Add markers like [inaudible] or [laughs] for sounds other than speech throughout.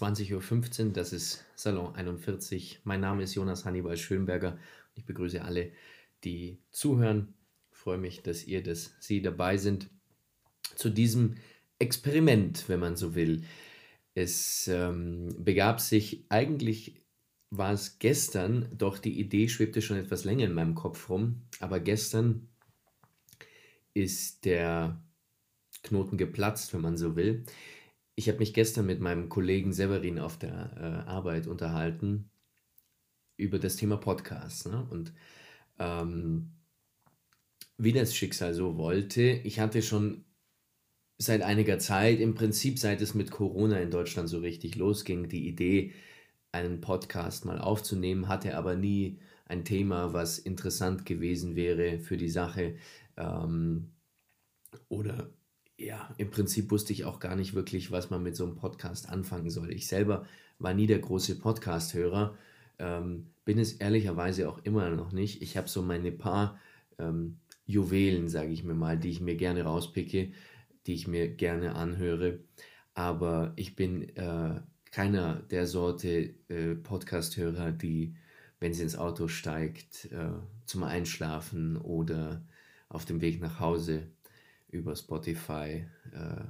20.15 Uhr, das ist Salon 41. Mein Name ist Jonas Hannibal Schönberger. Ich begrüße alle, die zuhören. Ich freue mich, dass ihr, dass Sie dabei sind zu diesem Experiment, wenn man so will. Es ähm, begab sich, eigentlich war es gestern, doch die Idee schwebte schon etwas länger in meinem Kopf rum, aber gestern ist der Knoten geplatzt, wenn man so will. Ich habe mich gestern mit meinem Kollegen Severin auf der äh, Arbeit unterhalten über das Thema Podcast. Ne? Und ähm, wie das Schicksal so wollte, ich hatte schon seit einiger Zeit, im Prinzip seit es mit Corona in Deutschland so richtig losging, die Idee, einen Podcast mal aufzunehmen, hatte aber nie ein Thema, was interessant gewesen wäre für die Sache. Ähm, oder ja, im Prinzip wusste ich auch gar nicht wirklich, was man mit so einem Podcast anfangen soll. Ich selber war nie der große Podcast-Hörer, ähm, bin es ehrlicherweise auch immer noch nicht. Ich habe so meine paar ähm, Juwelen, sage ich mir mal, die ich mir gerne rauspicke, die ich mir gerne anhöre. Aber ich bin äh, keiner der Sorte äh, Podcast-Hörer, die, wenn sie ins Auto steigt, äh, zum Einschlafen oder auf dem Weg nach Hause über Spotify äh,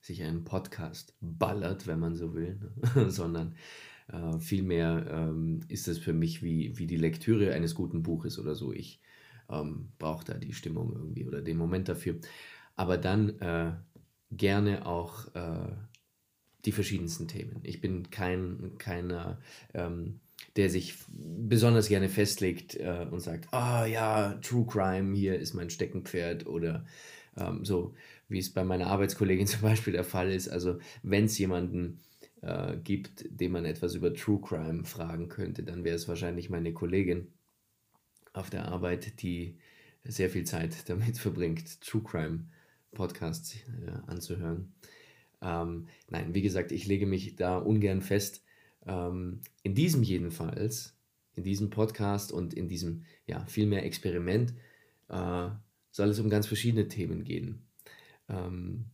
sich einen Podcast ballert, wenn man so will, ne? [laughs] sondern äh, vielmehr ähm, ist es für mich wie, wie die Lektüre eines guten Buches oder so. Ich ähm, brauche da die Stimmung irgendwie oder den Moment dafür. Aber dann äh, gerne auch äh, die verschiedensten Themen. Ich bin kein, keiner, ähm, der sich besonders gerne festlegt äh, und sagt, ah oh, ja, True Crime, hier ist mein Steckenpferd oder ähm, so wie es bei meiner Arbeitskollegin [laughs] zum Beispiel der Fall ist. Also wenn es jemanden äh, gibt, dem man etwas über True Crime fragen könnte, dann wäre es wahrscheinlich meine Kollegin auf der Arbeit, die sehr viel Zeit [laughs] damit verbringt, True Crime Podcasts äh, anzuhören. Ähm, nein, wie gesagt, ich lege mich da ungern fest. Ähm, in diesem jedenfalls, in diesem Podcast und in diesem ja, vielmehr Experiment äh, soll es um ganz verschiedene Themen gehen. Ähm,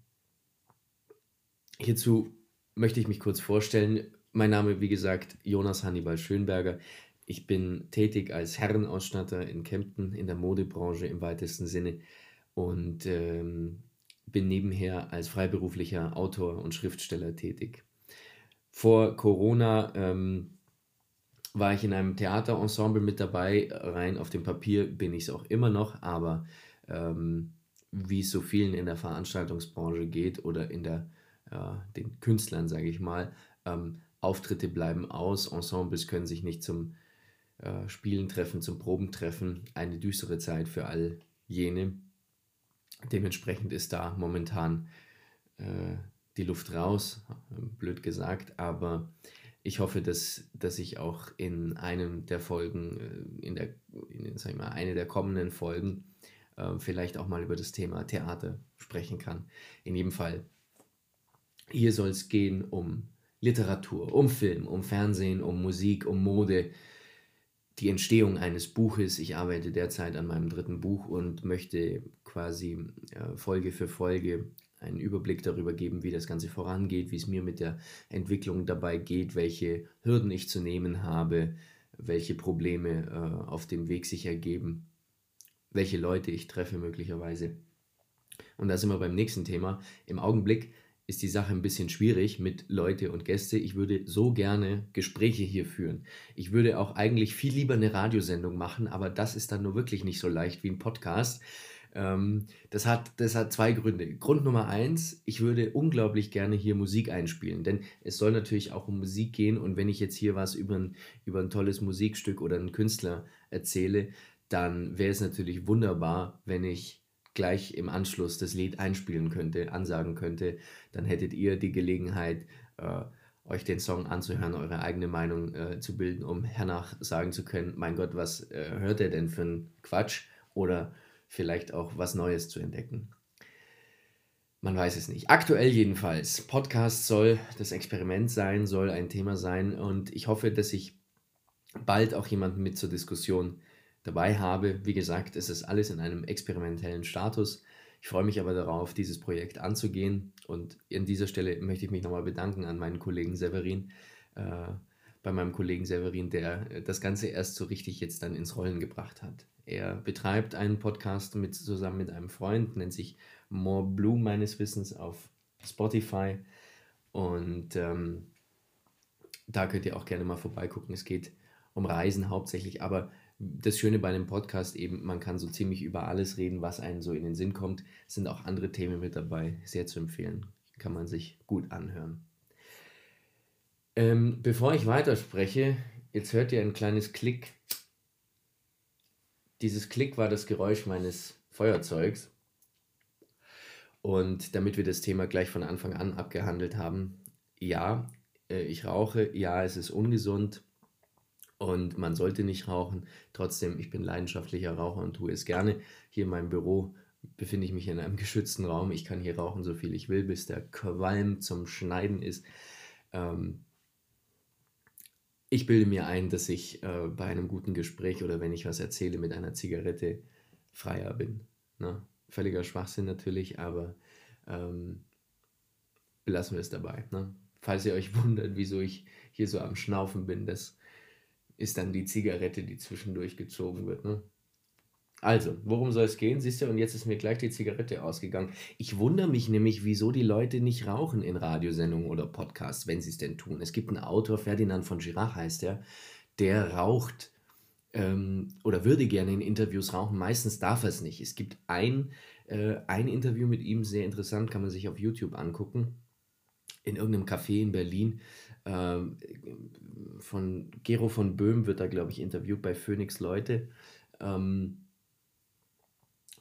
hierzu möchte ich mich kurz vorstellen. Mein Name, wie gesagt, Jonas Hannibal Schönberger. Ich bin tätig als Herrenausstatter in Kempten in der Modebranche im weitesten Sinne und ähm, bin nebenher als freiberuflicher Autor und Schriftsteller tätig. Vor Corona ähm, war ich in einem Theaterensemble mit dabei. Rein auf dem Papier bin ich es auch immer noch, aber ähm, wie es so vielen in der Veranstaltungsbranche geht oder in der, äh, den Künstlern, sage ich mal, ähm, Auftritte bleiben aus, Ensembles können sich nicht zum äh, Spielen treffen, zum Proben treffen. Eine düstere Zeit für all jene. Dementsprechend ist da momentan äh, die Luft raus, blöd gesagt, aber ich hoffe, dass, dass ich auch in einem der Folgen, äh, in der, in, sag ich mal, eine der kommenden Folgen, äh, vielleicht auch mal über das Thema Theater sprechen kann. In jedem Fall, hier soll es gehen um Literatur, um Film, um Fernsehen, um Musik, um Mode, die Entstehung eines Buches. Ich arbeite derzeit an meinem dritten Buch und möchte quasi äh, Folge für Folge einen Überblick darüber geben, wie das Ganze vorangeht, wie es mir mit der Entwicklung dabei geht, welche Hürden ich zu nehmen habe, welche Probleme äh, auf dem Weg sich ergeben welche Leute ich treffe möglicherweise. Und da sind wir beim nächsten Thema. Im Augenblick ist die Sache ein bisschen schwierig mit Leute und Gäste. Ich würde so gerne Gespräche hier führen. Ich würde auch eigentlich viel lieber eine Radiosendung machen, aber das ist dann nur wirklich nicht so leicht wie ein Podcast. Ähm, das, hat, das hat zwei Gründe. Grund Nummer eins, ich würde unglaublich gerne hier Musik einspielen, denn es soll natürlich auch um Musik gehen und wenn ich jetzt hier was über ein, über ein tolles Musikstück oder einen Künstler erzähle, dann wäre es natürlich wunderbar, wenn ich gleich im Anschluss das Lied einspielen könnte, ansagen könnte. Dann hättet ihr die Gelegenheit, äh, euch den Song anzuhören, eure eigene Meinung äh, zu bilden, um hernach sagen zu können, mein Gott, was äh, hört er denn für einen Quatsch? Oder vielleicht auch was Neues zu entdecken. Man weiß es nicht. Aktuell jedenfalls. Podcast soll das Experiment sein, soll ein Thema sein und ich hoffe, dass ich bald auch jemanden mit zur Diskussion dabei habe. Wie gesagt, es ist alles in einem experimentellen Status. Ich freue mich aber darauf, dieses Projekt anzugehen. Und an dieser Stelle möchte ich mich nochmal bedanken an meinen Kollegen Severin, äh, bei meinem Kollegen Severin, der das Ganze erst so richtig jetzt dann ins Rollen gebracht hat. Er betreibt einen Podcast mit, zusammen mit einem Freund, nennt sich More Blue meines Wissens auf Spotify. Und ähm, da könnt ihr auch gerne mal vorbeigucken. Es geht um Reisen hauptsächlich, aber das Schöne bei einem Podcast eben, man kann so ziemlich über alles reden, was einem so in den Sinn kommt. Es sind auch andere Themen mit dabei, sehr zu empfehlen. Kann man sich gut anhören. Ähm, bevor ich weiterspreche, jetzt hört ihr ein kleines Klick. Dieses Klick war das Geräusch meines Feuerzeugs. Und damit wir das Thema gleich von Anfang an abgehandelt haben, ja, äh, ich rauche, ja, es ist ungesund und man sollte nicht rauchen. Trotzdem, ich bin leidenschaftlicher Raucher und tue es gerne. Hier in meinem Büro befinde ich mich in einem [laughs] geschützten Raum. Ich kann hier rauchen, so viel ich will, bis der Qualm zum Schneiden ist. Ähm, ich bilde mir ein, dass ich äh, bei einem guten Gespräch oder wenn ich was erzähle mit einer Zigarette freier bin. Ne? Völliger Schwachsinn natürlich, aber ähm, belassen wir es dabei. Ne? Falls ihr euch [laughs] wundert, wieso ich hier so am Schnaufen bin, das ist dann die Zigarette, die zwischendurch gezogen wird. Ne? Also, worum soll es gehen? Siehst du, und jetzt ist mir gleich die Zigarette ausgegangen. Ich wundere mich nämlich, wieso die Leute nicht rauchen in Radiosendungen oder Podcasts, wenn sie es denn tun. Es gibt einen Autor, Ferdinand von Girach heißt er, der raucht ähm, oder würde gerne in Interviews rauchen. Meistens darf er es nicht. Es gibt ein, äh, ein Interview mit ihm, sehr interessant, kann man sich auf YouTube angucken, in irgendeinem Café in Berlin. Ähm, von Gero von Böhm wird da, glaube ich, interviewt bei Phoenix Leute. Ähm,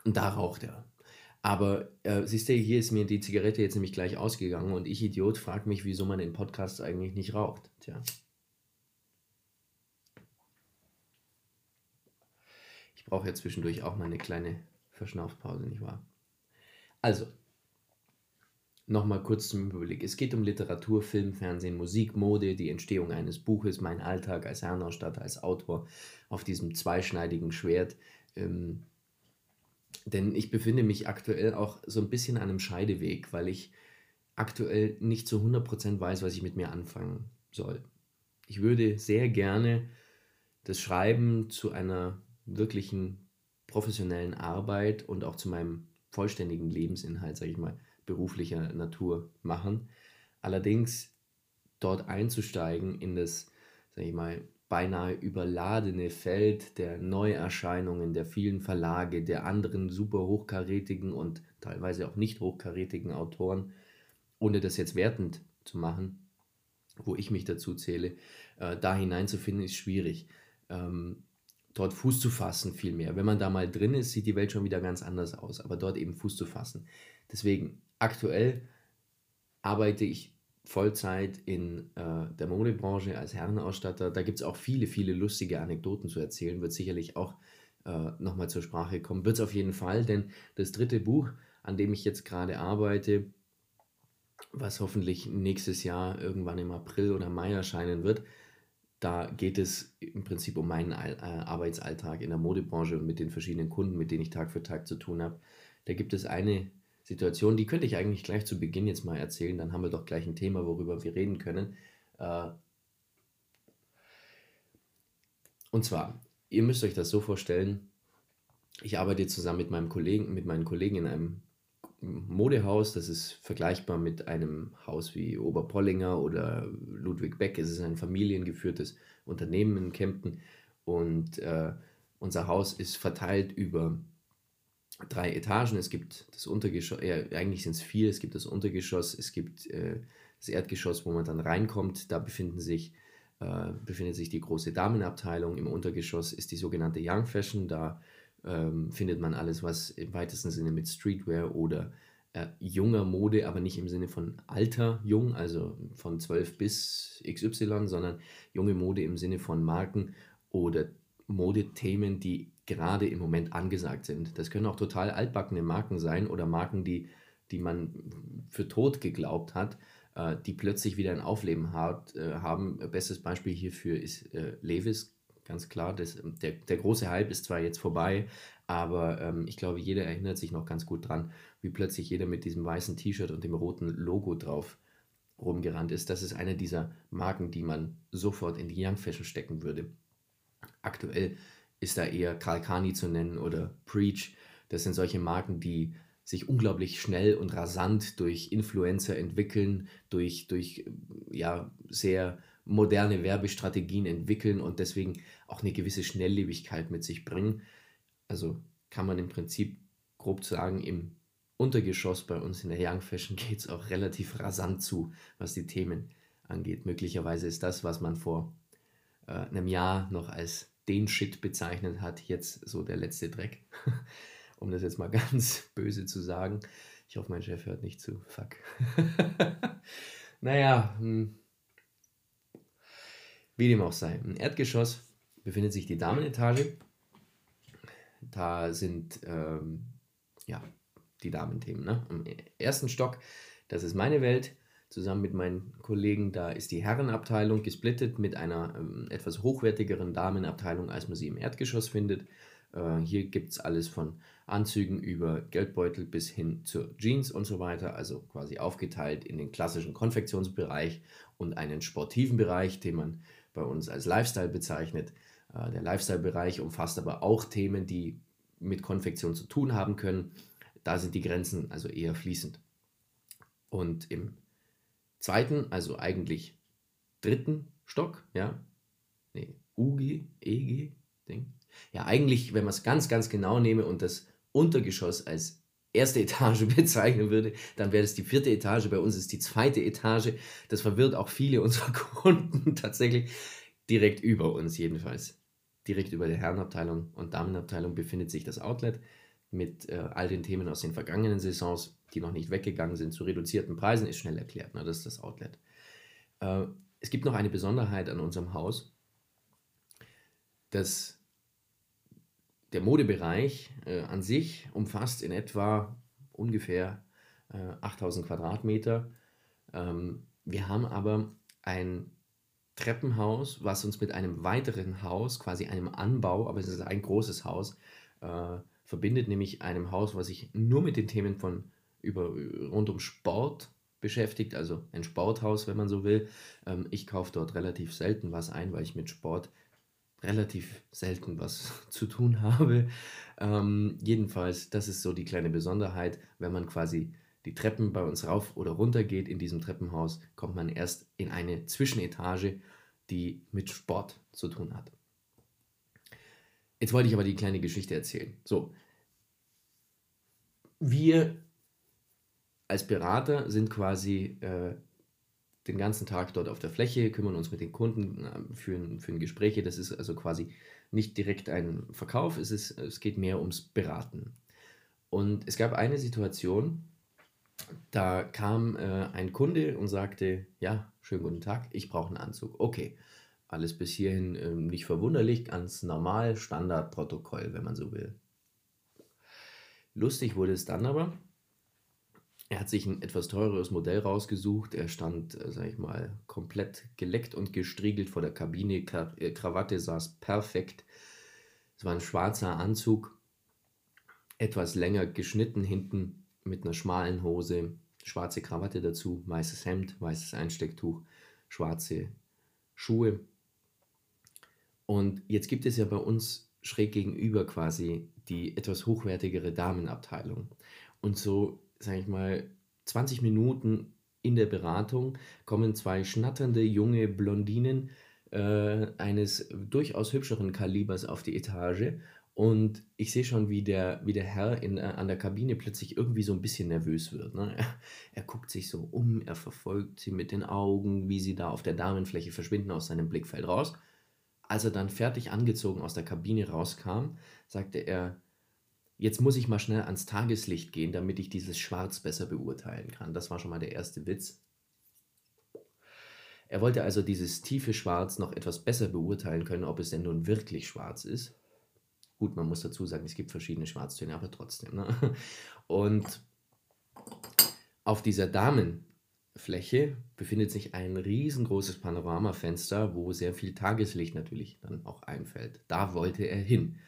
und da raucht er. Aber äh, siehst du, hier ist mir die Zigarette jetzt nämlich gleich ausgegangen und ich, Idiot, frage mich, wieso man in Podcasts eigentlich nicht raucht. Tja. Ich brauche ja zwischendurch auch mal eine kleine Verschnaufpause, nicht wahr? Also, Nochmal kurz zum Überblick. Es geht um Literatur, Film, Fernsehen, Musik, Mode, die Entstehung eines Buches, mein Alltag als Herrenausstatter, als Autor auf diesem zweischneidigen Schwert. Ähm, denn ich befinde mich aktuell auch so ein bisschen an einem Scheideweg, weil ich aktuell nicht zu 100% weiß, was ich mit mir anfangen soll. Ich würde sehr gerne das Schreiben zu einer wirklichen professionellen Arbeit und auch zu meinem vollständigen Lebensinhalt, sage ich mal, beruflicher Natur machen. Allerdings dort einzusteigen in das, sage ich mal, beinahe überladene Feld der Neuerscheinungen, der vielen Verlage, der anderen super hochkarätigen und teilweise auch nicht hochkarätigen Autoren, ohne das jetzt wertend zu machen, wo ich mich dazu zähle, äh, da hineinzufinden, ist schwierig. Ähm, dort Fuß zu fassen vielmehr. Wenn man da mal drin ist, sieht die Welt schon wieder ganz anders aus, aber dort eben Fuß zu fassen. Deswegen, aktuell arbeite ich Vollzeit in äh, der Modebranche als Herrenausstatter. Da gibt es auch viele, viele lustige Anekdoten zu erzählen, wird sicherlich auch äh, nochmal zur Sprache kommen. Wird es auf jeden Fall, denn das dritte Buch, an dem ich jetzt gerade arbeite, was hoffentlich nächstes Jahr irgendwann im April oder Mai erscheinen wird, da geht es im Prinzip um meinen äh, Arbeitsalltag in der Modebranche und mit den verschiedenen Kunden, mit denen ich Tag für Tag zu tun habe. Da gibt es eine Situation, die könnte ich eigentlich gleich zu Beginn jetzt mal erzählen, dann haben wir doch gleich ein Thema, worüber wir reden können. Äh, und zwar, ihr müsst euch das so vorstellen, ich arbeite zusammen mit meinem Kollegen, mit meinen Kollegen in einem Modehaus, das ist vergleichbar mit einem Haus wie Oberpollinger oder Ludwig Beck. Es ist ein familiengeführtes Unternehmen in Kempten und äh, unser Haus ist verteilt über drei Etagen. Es gibt das Untergeschoss, äh, eigentlich sind es vier. Es gibt das Untergeschoss, es gibt äh, das Erdgeschoss, wo man dann reinkommt. Da befinden sich, äh, befindet sich die große Damenabteilung. Im Untergeschoss ist die sogenannte Young Fashion. Da ähm, findet man alles, was im weitesten Sinne mit Streetwear oder äh, junger Mode, aber nicht im Sinne von alter jung, also von 12 bis XY, sondern junge Mode im Sinne von Marken oder Modethemen, die gerade im Moment angesagt sind. Das können auch total altbackene Marken sein oder Marken, die, die man für tot geglaubt hat, äh, die plötzlich wieder ein Aufleben hat, äh, haben. Bestes Beispiel hierfür ist äh, Levis, ganz klar. Das, der, der große Hype ist zwar jetzt vorbei, aber ähm, ich glaube, jeder erinnert sich noch ganz gut dran, wie plötzlich jeder mit diesem weißen T-Shirt und dem roten Logo drauf rumgerannt ist. Das ist eine dieser Marken, die man sofort in die Young Fashion stecken würde. Aktuell ist da eher Karl Kani zu nennen oder Preach. Das sind solche Marken, die sich unglaublich schnell und rasant durch Influencer entwickeln, durch, durch ja, sehr moderne Werbestrategien entwickeln und deswegen auch eine gewisse Schnelllebigkeit mit sich bringen. Also kann man im Prinzip grob sagen, im Untergeschoss bei uns in der Young Fashion [laughs] geht es auch relativ rasant zu, was die Themen angeht. Möglicherweise ist das, was man vor äh, einem Jahr noch als den Shit bezeichnet hat, jetzt so der letzte Dreck. [laughs] um das jetzt mal [laughs] ganz böse zu sagen. Ich hoffe, mein Chef hört nicht zu. Fuck. [laughs] naja, hm. wie dem auch sei. Im Erdgeschoss befindet sich die Damenetage. Da sind ähm, ja die Damenthemen. Ne? Im ersten Stock, das ist meine Welt, zusammen mit meinen Kollegen. Da ist die Herrenabteilung gesplittet mit einer ähm, etwas hochwertigeren Damenabteilung, als man sie im Erdgeschoss findet. Äh, hier gibt es alles von Anzügen über Geldbeutel bis hin zur Jeans und so weiter. Also quasi aufgeteilt in den klassischen Konfektionsbereich und einen sportiven Bereich, den man bei uns als Lifestyle bezeichnet. Äh, der Lifestyle-Bereich umfasst aber auch Themen, die mit Konfektion zu tun haben können. Da sind die Grenzen also eher fließend. Und im zweiten, also eigentlich dritten Stock, ja, nee, UG, EG, Ding. Ja, eigentlich, wenn man es ganz, ganz genau nehme und das Untergeschoss als erste [laughs] Etage bezeichnen würde, dann wäre das die vierte Etage. Bei uns ist die zweite Etage. Das verwirrt auch viele [laughs] unserer Kunden tatsächlich direkt über uns jedenfalls. Direkt über der Herrenabteilung und Damenabteilung befindet sich das Outlet mit äh, all den Themen aus den vergangenen Saisons, die noch nicht weggegangen sind, zu reduzierten Preisen, ist schnell erklärt. Ne? Das ist das Outlet. Äh, es gibt noch eine Besonderheit an unserem Haus, dass der Modebereich äh, an sich umfasst in etwa ungefähr äh, 8000 Quadratmeter. Ähm, wir haben aber ein Treppenhaus, was uns mit einem weiteren Haus, quasi einem Anbau, aber es ist ein großes Haus, äh, verbindet, nämlich einem Haus, was sich nur mit den Themen von über, rund um Sport beschäftigt, also ein Sporthaus, wenn man so will. Ähm, ich kaufe dort relativ selten was ein, weil ich mit Sport relativ selten was [laughs] zu tun habe. Ähm, jedenfalls, das ist so die kleine Besonderheit, wenn man quasi die Treppen bei uns rauf oder runter geht in diesem Treppenhaus, kommt man erst in eine Zwischenetage, die mit Sport zu tun hat. Jetzt wollte ich aber die kleine Geschichte erzählen. So, wir als Berater sind quasi äh, den ganzen Tag dort auf der Fläche, kümmern uns mit den Kunden, äh, führen, führen Gespräche. Das ist also quasi nicht direkt ein Verkauf, es, ist, es geht mehr ums Beraten. Und es gab eine Situation, da kam äh, ein Kunde und sagte, ja, schönen guten Tag, ich brauche einen Anzug. Okay, alles bis hierhin äh, nicht verwunderlich, ganz normal, Standardprotokoll, wenn man so will. Lustig wurde es dann aber. Er hat sich ein etwas teureres Modell rausgesucht. Er stand, äh, sag ich mal, komplett geleckt und gestriegelt vor der Kabine. Äh, Krawatte saß perfekt. Es war ein schwarzer Anzug, etwas länger geschnitten hinten mit einer schmalen Hose, schwarze Krawatte dazu, weißes Hemd, weißes Einstecktuch, schwarze Schuhe. Und jetzt gibt es ja bei uns schräg gegenüber quasi die etwas hochwertigere Damenabteilung. Und so, sage ich mal, 20 Minuten in der Beratung kommen zwei schnatternde junge Blondinen äh, eines durchaus hübscheren Kalibers auf die Etage und ich sehe schon, wie der, wie der Herr in, äh, an der Kabine plötzlich irgendwie so ein bisschen nervös wird. Ne? Er, [laughs] er, guckt sich so um, er verfolgt sie mit den Augen, wie sie da auf der Damenfläche verschwinden aus seinem Blickfeld raus. Als er dann fertig angezogen aus der Kabine rauskam, sagte er, jetzt muss ich mal schnell ans Tageslicht gehen, damit ich dieses Schwarz besser beurteilen kann. Das war schon mal der erste Witz. Er wollte also dieses tiefe Schwarz noch etwas besser beurteilen können, ob es denn nun wirklich schwarz ist. Gut, man muss dazu sagen, es gibt verschiedene Schwarztöne, aber trotzdem. Ne? Und auf dieser Damen, Fläche befindet sich ein riesengroßes Panoramafenster, wo sehr viel Tageslicht natürlich dann auch einfällt. Da wollte er hin.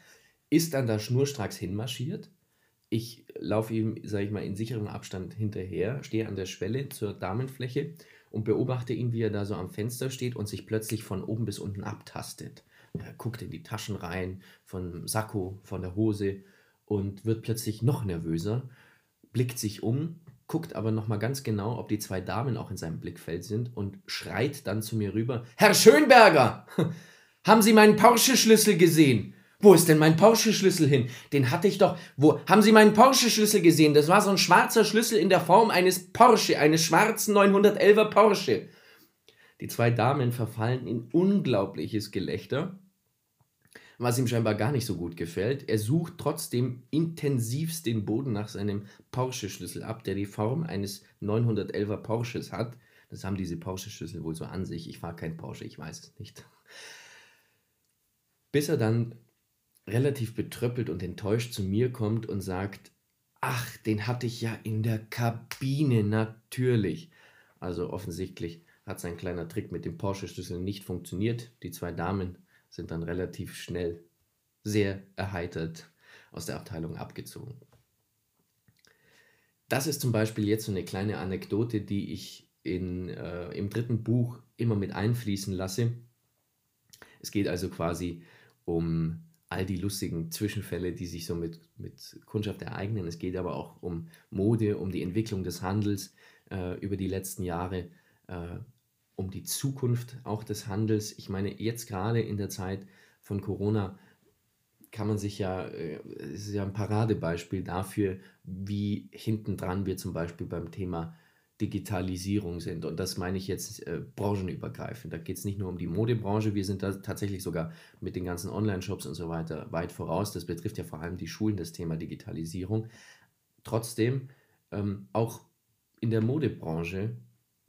Ist dann da schnurstracks hinmarschiert. Ich laufe ihm, sage ich mal, in sicherem Abstand hinterher, stehe an der Schwelle zur Damenfläche und beobachte ihn, wie er da so am Fenster steht und sich plötzlich von oben bis unten abtastet. Er guckt in die Taschen rein, von Sakko, von der Hose und wird plötzlich noch nervöser, blickt sich um guckt aber nochmal ganz genau, ob die zwei Damen auch in seinem Blickfeld sind und schreit dann zu mir rüber: Herr Schönberger, [laughs] haben Sie meinen Porsche-Schlüssel gesehen? Wo ist denn mein Porsche-Schlüssel hin? Den hatte ich doch. Wo haben Sie meinen Porsche-Schlüssel gesehen? Das war so ein schwarzer Schlüssel in der Form eines Porsche, eines schwarzen 911er Porsche. Die zwei Damen verfallen in unglaubliches Gelächter was ihm scheinbar gar nicht so gut gefällt. Er sucht trotzdem intensivst den Boden nach seinem Porsche-Schlüssel ab, der die Form eines 911er Porsches hat. Das haben diese Porsche-Schlüssel wohl so an sich. Ich fahre kein Porsche, ich weiß es nicht. Bis er dann relativ betröppelt und enttäuscht zu mir kommt und sagt, ach, den hatte ich ja in der Kabine, natürlich. Also offensichtlich hat sein kleiner Trick mit dem Porsche-Schlüssel nicht funktioniert. Die zwei Damen sind dann relativ schnell sehr erheitert aus der Abteilung abgezogen. Das ist zum Beispiel jetzt so eine kleine Anekdote, die ich in, äh, im dritten Buch immer mit einfließen lasse. Es geht also quasi um all die lustigen Zwischenfälle, die sich so mit, mit Kundschaft ereignen. Es geht aber auch um Mode, um die Entwicklung des Handels äh, über die letzten Jahre, äh, um die Zukunft auch des Handels. Ich meine, jetzt gerade in der Zeit von Corona kann man sich ja, äh, es ist ja ein Paradebeispiel dafür, wie hintendran wir zum Beispiel beim Thema Digitalisierung sind. Und das meine ich jetzt äh, branchenübergreifend. Da geht es nicht nur um die Modebranche, wir sind da tatsächlich sogar mit den ganzen Online-Shops und so weiter weit voraus. Das betrifft ja vor allem die Schulen, das Thema Digitalisierung. Trotzdem, ähm, auch in der Modebranche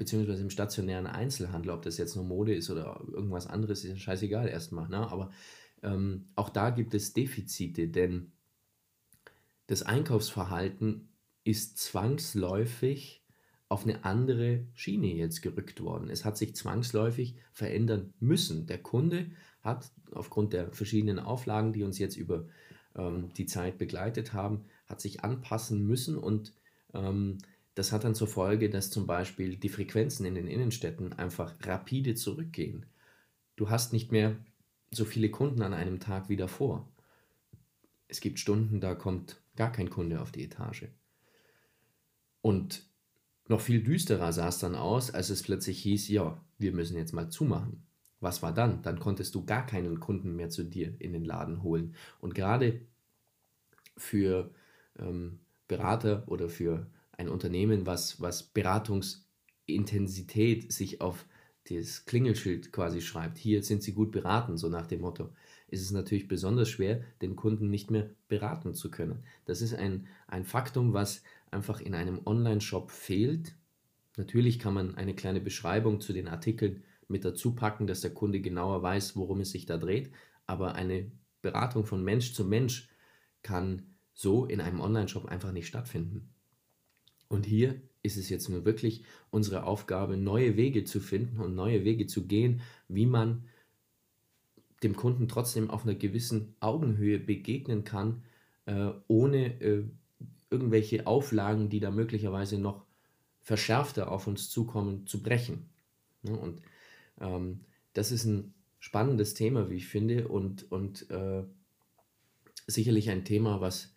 beziehungsweise im stationären Einzelhandel, ob das jetzt nur Mode ist oder irgendwas anderes, ist ja scheißegal erstmal. Ne? Aber ähm, auch da gibt es Defizite, denn das Einkaufsverhalten ist zwangsläufig auf eine andere Schiene jetzt gerückt worden. Es hat sich zwangsläufig verändern müssen. Der Kunde hat aufgrund der verschiedenen Auflagen, die uns jetzt über ähm, die Zeit begleitet haben, hat sich anpassen müssen und ähm, das hat dann zur Folge, dass zum Beispiel die Frequenzen in den Innenstädten einfach rapide zurückgehen. Du hast nicht mehr so viele Kunden an einem Tag wie davor. Es gibt Stunden, da kommt gar kein Kunde auf die Etage. Und noch viel düsterer sah es dann aus, als es plötzlich hieß, ja, wir müssen jetzt mal zumachen. Was war dann? Dann konntest du gar keinen Kunden mehr zu dir in den Laden holen. Und gerade für ähm, Berater oder für ein Unternehmen, was, was Beratungsintensität sich auf das Klingelschild quasi schreibt, hier sind Sie gut beraten, so nach dem Motto, ist es natürlich besonders schwer, den Kunden nicht mehr beraten zu können. Das ist ein, ein Faktum, was einfach in einem Online-Shop fehlt. Natürlich kann man eine kleine Beschreibung zu den Artikeln mit dazu packen, dass der Kunde genauer weiß, worum es sich da dreht, aber eine Beratung von Mensch zu Mensch kann so in einem Online-Shop einfach nicht stattfinden. Und hier ist es jetzt nur wirklich unsere Aufgabe, neue Wege zu finden und neue Wege zu gehen, wie man dem Kunden trotzdem auf einer gewissen Augenhöhe begegnen kann, äh, ohne äh, irgendwelche Auflagen, die da möglicherweise noch verschärfter auf uns zukommen, zu brechen. Ja, und ähm, das ist ein spannendes Thema, wie ich finde, und, und äh, sicherlich ein Thema, was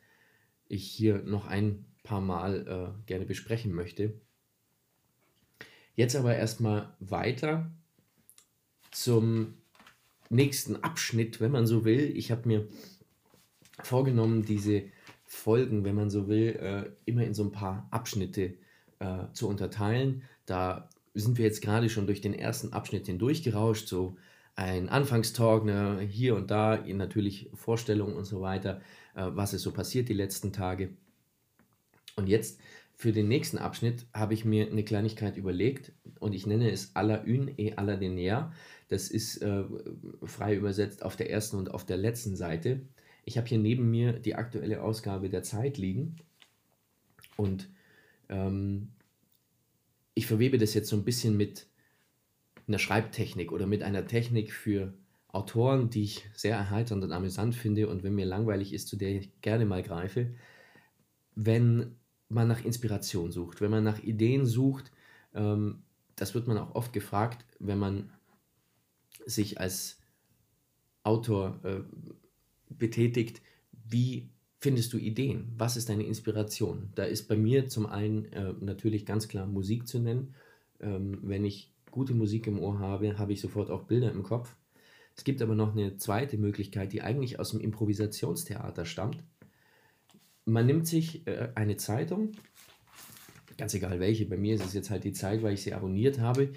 ich hier noch ein paar Mal äh, gerne besprechen möchte. Jetzt aber erstmal weiter zum nächsten Abschnitt, wenn man so will. Ich habe mir vorgenommen, diese Folgen, wenn man so will, äh, immer in so ein paar Abschnitte äh, zu unterteilen. Da sind wir jetzt gerade schon durch den ersten Abschnitt hindurchgerauscht, so ein Anfangstalk, ne, hier und da, natürlich Vorstellungen und so weiter, äh, was ist so passiert die letzten Tage. Und jetzt für den nächsten Abschnitt habe ich mir eine Kleinigkeit überlegt und ich nenne es à la une et à la dernière. Das ist äh, frei übersetzt auf der ersten und auf der letzten Seite. Ich habe hier neben mir die aktuelle Ausgabe der Zeit liegen und ähm, ich verwebe das jetzt so ein bisschen mit einer Schreibtechnik oder mit einer Technik für Autoren, die ich sehr erheiternd und amüsant finde und wenn mir langweilig ist, zu der ich gerne mal greife, wenn man nach Inspiration sucht, wenn man nach Ideen sucht, ähm, das wird man auch oft gefragt, wenn man sich als Autor äh, betätigt, wie findest du Ideen? Was ist deine Inspiration? Da ist bei mir zum einen äh, natürlich ganz klar Musik zu nennen. Ähm, wenn ich gute Musik im Ohr habe, habe ich sofort auch Bilder im Kopf. Es gibt aber noch eine zweite Möglichkeit, die eigentlich aus dem Improvisationstheater stammt. Man nimmt sich äh, eine Zeitung, ganz egal welche, bei mir ist es jetzt halt die Zeit, weil ich sie abonniert habe.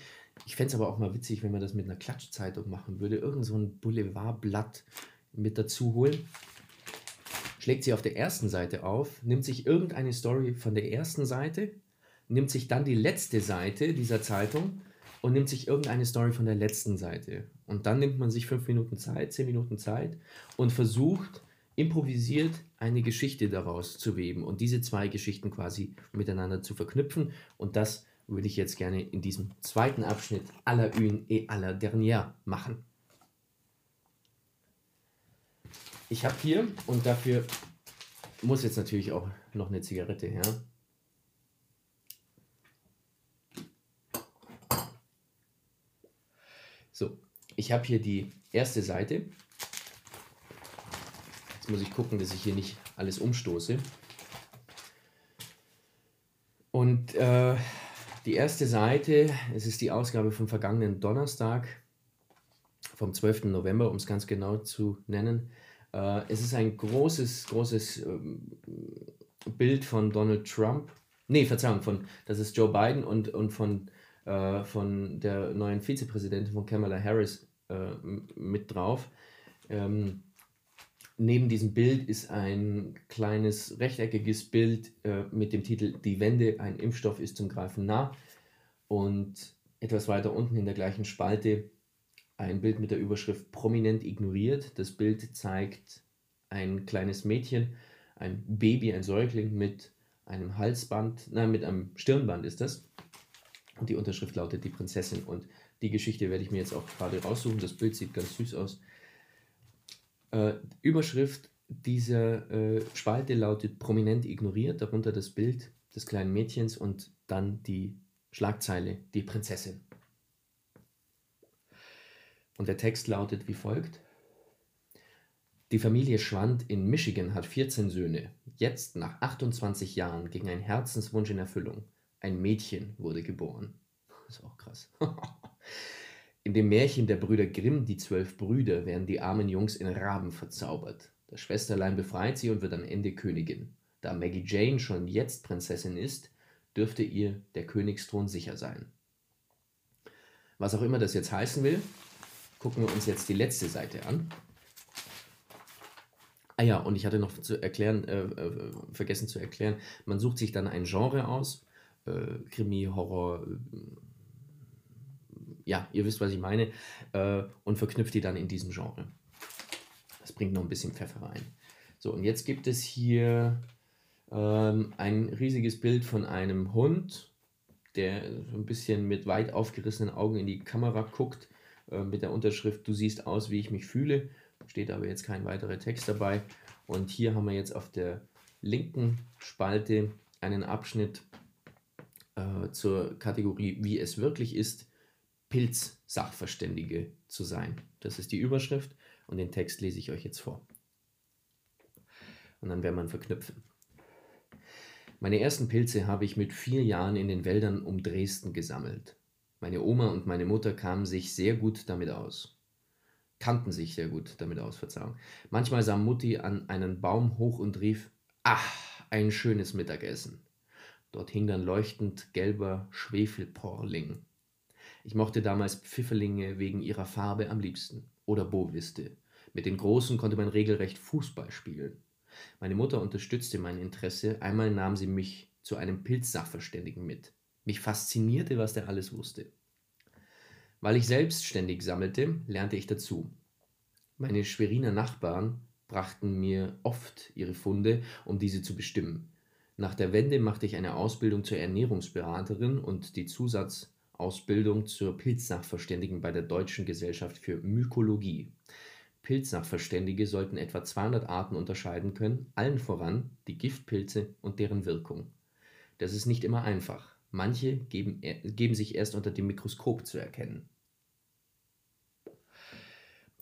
Ich fände es aber auch mal witzig, wenn man das mit einer Klatschzeitung machen würde, irgend so ein Boulevardblatt mit dazu holen schlägt sie auf der ersten Seite auf, nimmt sich irgendeine Story von der ersten Seite, nimmt sich dann die letzte Seite dieser Zeitung und nimmt sich irgendeine Story von der letzten Seite. Und dann nimmt man sich fünf Minuten Zeit, zehn Minuten Zeit und versucht, improvisiert eine Geschichte daraus zu weben und diese zwei Geschichten quasi miteinander zu verknüpfen. Und das würde ich jetzt gerne in diesem zweiten Abschnitt à la une et à la dernière machen. Ich habe hier, und dafür muss jetzt natürlich auch noch eine Zigarette her. So, ich habe hier die erste Seite. Jetzt muss ich gucken, dass ich hier nicht alles umstoße. Und äh, die erste Seite, es ist die Ausgabe vom vergangenen Donnerstag, vom 12. November, um es ganz genau zu nennen. Äh, es ist ein großes, großes ähm, Bild von Donald Trump. Nee, Verzeihung, von, das ist Joe Biden und, und von, äh, von der neuen Vizepräsidentin von Kamala Harris äh, mit drauf. Ähm, neben diesem Bild ist ein kleines rechteckiges Bild äh, mit dem Titel Die Wende, ein Impfstoff ist zum Greifen nah. Und etwas weiter unten in der gleichen Spalte ein Bild mit der Überschrift Prominent ignoriert. Das Bild zeigt ein kleines Mädchen, ein Baby, ein Säugling mit einem Halsband, nein, mit einem Stirnband ist das. Und die Unterschrift lautet Die Prinzessin. Und die Geschichte werde ich mir jetzt auch gerade raussuchen. Das Bild sieht ganz süß aus. Äh, Überschrift dieser äh, Spalte lautet Prominent ignoriert, darunter das Bild des kleinen Mädchens und dann die Schlagzeile Die Prinzessin. Und der Text lautet wie folgt. Die Familie Schwand in Michigan hat 14 Söhne. Jetzt, nach 28 Jahren, ging ein Herzenswunsch in Erfüllung. Ein Mädchen wurde geboren. Das ist auch krass. [laughs] In dem Märchen der Brüder Grimm, die zwölf Brüder, werden die armen Jungs in Raben verzaubert. Das Schwesterlein befreit sie und wird am Ende Königin. Da Maggie Jane schon jetzt Prinzessin ist, dürfte ihr der Königsthron sicher sein. Was auch immer das jetzt heißen will, gucken wir uns jetzt die letzte Seite an. Ah ja, und ich hatte noch zu erklären, äh, äh, vergessen zu erklären, man sucht sich dann ein Genre aus, äh, Krimi, Horror, äh, ja, ihr wisst, was ich meine, äh, und verknüpft die dann in diesem Genre. Das bringt noch ein bisschen Pfeffer rein. So, und jetzt gibt es hier ähm, ein riesiges Bild von einem Hund, der so ein bisschen mit weit aufgerissenen Augen in die Kamera guckt äh, mit der Unterschrift Du siehst aus, wie ich mich fühle. Steht aber jetzt kein weiterer Text dabei. Und hier haben wir jetzt auf der linken Spalte einen Abschnitt äh, zur Kategorie Wie es wirklich ist, Pilz-Sachverständige zu sein. Das ist die Überschrift und den Text lese ich euch jetzt vor. Und dann werden wir verknüpfen. Meine ersten Pilze habe ich mit vier Jahren in den Wäldern um Dresden gesammelt. Meine Oma und meine Mutter kamen sich sehr gut damit aus. Kannten sich sehr gut damit aus, Verzeihung. Manchmal sah Mutti an einen Baum hoch und rief, ach, ein schönes Mittagessen. Dort hing dann leuchtend gelber Schwefelporling. Ich mochte damals Pfifferlinge wegen ihrer Farbe am liebsten. Oder Boviste. Mit den Großen konnte man regelrecht Fußball spielen. Meine Mutter unterstützte mein Interesse. Einmal nahm sie mich zu einem Pilzsachverständigen mit. Mich faszinierte, was der alles wusste. Weil ich selbstständig sammelte, lernte ich dazu. Meine Schweriner Nachbarn brachten mir oft ihre Funde, um diese zu bestimmen. Nach der Wende machte ich eine Ausbildung zur Ernährungsberaterin und die Zusatzausbildung zur Pilzsachverständigen bei der Deutschen Gesellschaft für Mykologie. Pilzsachverständige sollten etwa 200 Arten unterscheiden können, allen voran die Giftpilze und deren Wirkung. Das ist nicht immer einfach. Manche geben, geben sich erst unter dem Mikroskop zu erkennen.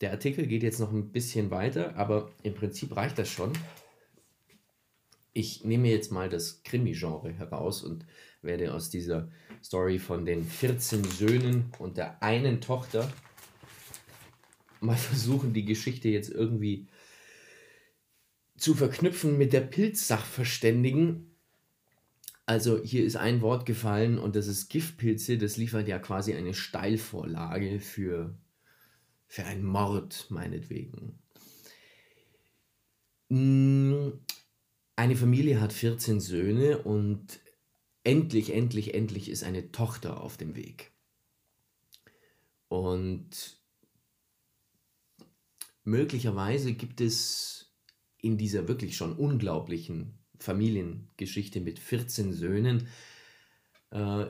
Der Artikel geht jetzt noch ein bisschen weiter, aber im Prinzip reicht das schon ich nehme jetzt mal das Krimi-Genre heraus und werde aus dieser Story von den 14 Söhnen und der einen Tochter mal [laughs] versuchen, die Geschichte jetzt irgendwie zu verknüpfen mit der Pilzsachverständigen. Also hier ist ein Wort gefallen und das ist Giftpilze. Das liefert ja quasi eine Steilvorlage für, für einen Mord, meinetwegen. Hm, eine Familie hat 14 Söhne und endlich, endlich, endlich ist eine Tochter auf dem Weg. Und möglicherweise gibt es in dieser wirklich schon unglaublichen Familiengeschichte mit 14 Söhnen äh,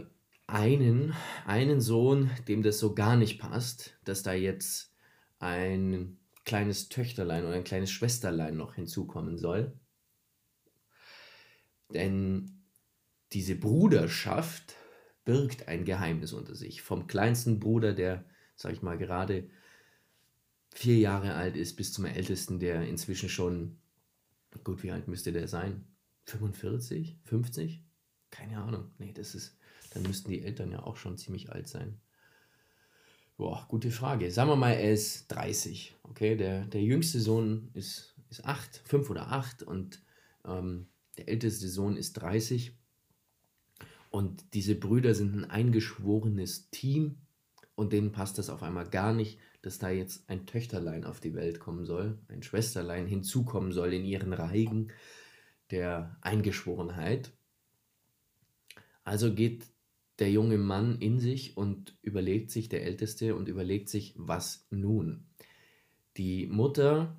einen, einen Sohn, dem das so gar nicht passt, dass da jetzt ein kleines Töchterlein oder ein kleines Schwesterlein noch hinzukommen soll. Denn diese Bruderschaft birgt ein Geheimnis unter sich. Vom kleinsten Bruder, der, sag ich mal, gerade vier Jahre alt ist, bis zum ältesten, der inzwischen schon, gut, wie alt müsste der sein? 45? 50? Keine Ahnung. Nee, das ist, dann müssten die Eltern ja auch schon ziemlich alt sein. Boah, gute Frage. Sagen wir mal, er ist 30. Okay, der, der jüngste Sohn ist, ist 8, 5 oder 8 und ähm, der älteste Sohn ist 30 und diese Brüder sind ein eingeschworenes Team und denen passt das auf einmal gar nicht, dass da jetzt ein Töchterlein auf die Welt kommen soll, ein Schwesterlein hinzukommen soll in ihren Reigen der Eingeschworenheit. Also geht der junge Mann in sich und überlegt sich, der Älteste, und überlegt sich, was nun? Die Mutter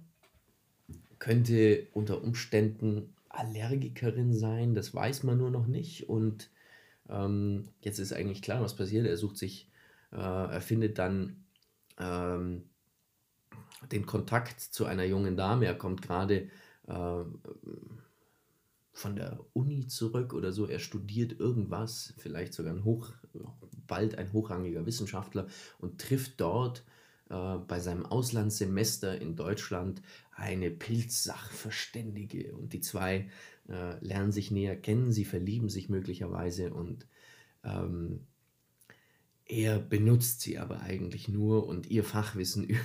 könnte unter Umständen Allergikerin sein, das weiß man nur noch nicht. Und ähm, jetzt ist eigentlich klar, was passiert. Er sucht sich, äh, er findet dann ähm, den Kontakt zu einer jungen Dame. Er kommt gerade äh, von der Uni zurück oder so. Er studiert irgendwas, vielleicht sogar ein hoch, bald ein hochrangiger Wissenschaftler und trifft dort äh, bei seinem Auslandssemester in Deutschland eine Pilzsachverständige und die zwei äh, lernen sich näher kennen, sie verlieben sich möglicherweise und ähm, er benutzt sie aber eigentlich nur und ihr Fachwissen [laughs] über.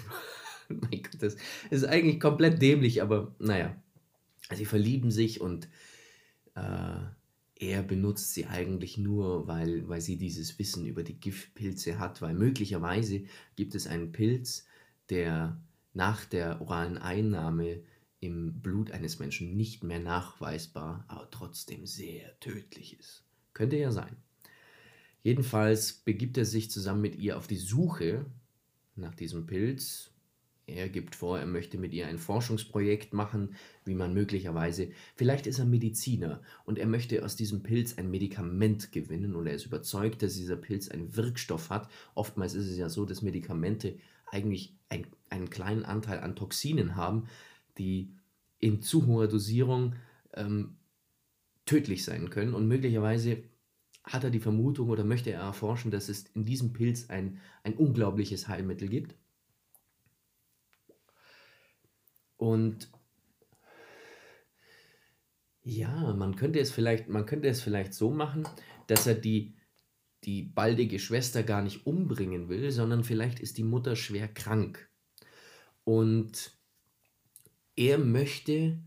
mein Gott, das ist eigentlich komplett dämlich, aber naja, sie verlieben sich und äh, er benutzt sie eigentlich nur, weil, weil sie dieses Wissen über die Giftpilze hat, weil möglicherweise gibt es einen Pilz, der nach der oralen Einnahme im Blut eines Menschen nicht mehr nachweisbar, aber trotzdem sehr tödlich ist. Könnte ja sein. Jedenfalls begibt er sich zusammen mit ihr auf die Suche nach diesem Pilz er gibt vor, er möchte mit ihr ein Forschungsprojekt machen, wie man möglicherweise, vielleicht ist er Mediziner und er möchte aus diesem Pilz ein Medikament gewinnen und er ist überzeugt, dass dieser Pilz einen Wirkstoff hat. Oftmals ist es ja so, dass Medikamente eigentlich ein, einen kleinen Anteil an Toxinen haben, die in zu hoher Dosierung ähm, tödlich sein können und möglicherweise hat er die Vermutung oder möchte er erforschen, dass es in diesem Pilz ein, ein unglaubliches Heilmittel gibt Und ja, man könnte es vielleicht, man könnte es vielleicht so machen, dass er die, die baldige Schwester gar nicht umbringen will, sondern vielleicht ist die Mutter schwer krank. Und er möchte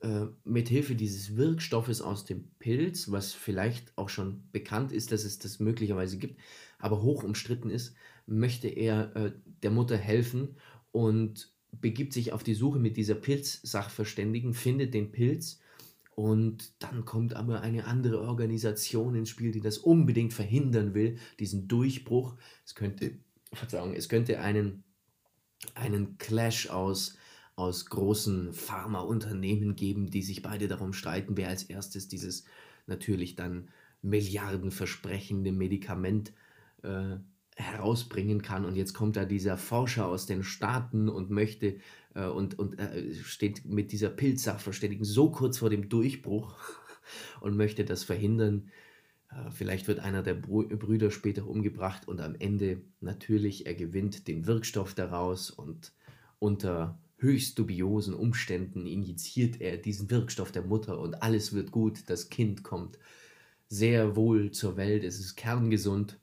äh, mit Hilfe dieses Wirkstoffes aus dem Pilz, was vielleicht auch schon bekannt ist, dass es das möglicherweise gibt, aber hoch umstritten ist, möchte er äh, der Mutter helfen und begibt sich auf die Suche mit dieser Pilz-Sachverständigen, findet den Pilz und dann kommt aber eine andere Organisation ins Spiel, die das unbedingt verhindern will, diesen Durchbruch. Es könnte, Verzeihung, es könnte einen, einen Clash aus, aus großen Pharmaunternehmen geben, die sich beide darum streiten, wer als erstes dieses natürlich dann milliardenversprechende Medikament äh, herausbringen kann. Und jetzt kommt da dieser Forscher aus den Staaten und möchte äh, und, und äh, steht mit dieser Pilzsachverständigen so kurz vor dem Durchbruch [laughs] und möchte das verhindern. Äh, vielleicht wird einer der Brüder später umgebracht und am Ende natürlich, er gewinnt den Wirkstoff daraus und unter höchst dubiosen Umständen injiziert er diesen Wirkstoff der Mutter und alles wird gut, das Kind kommt sehr wohl zur Welt, es ist kerngesund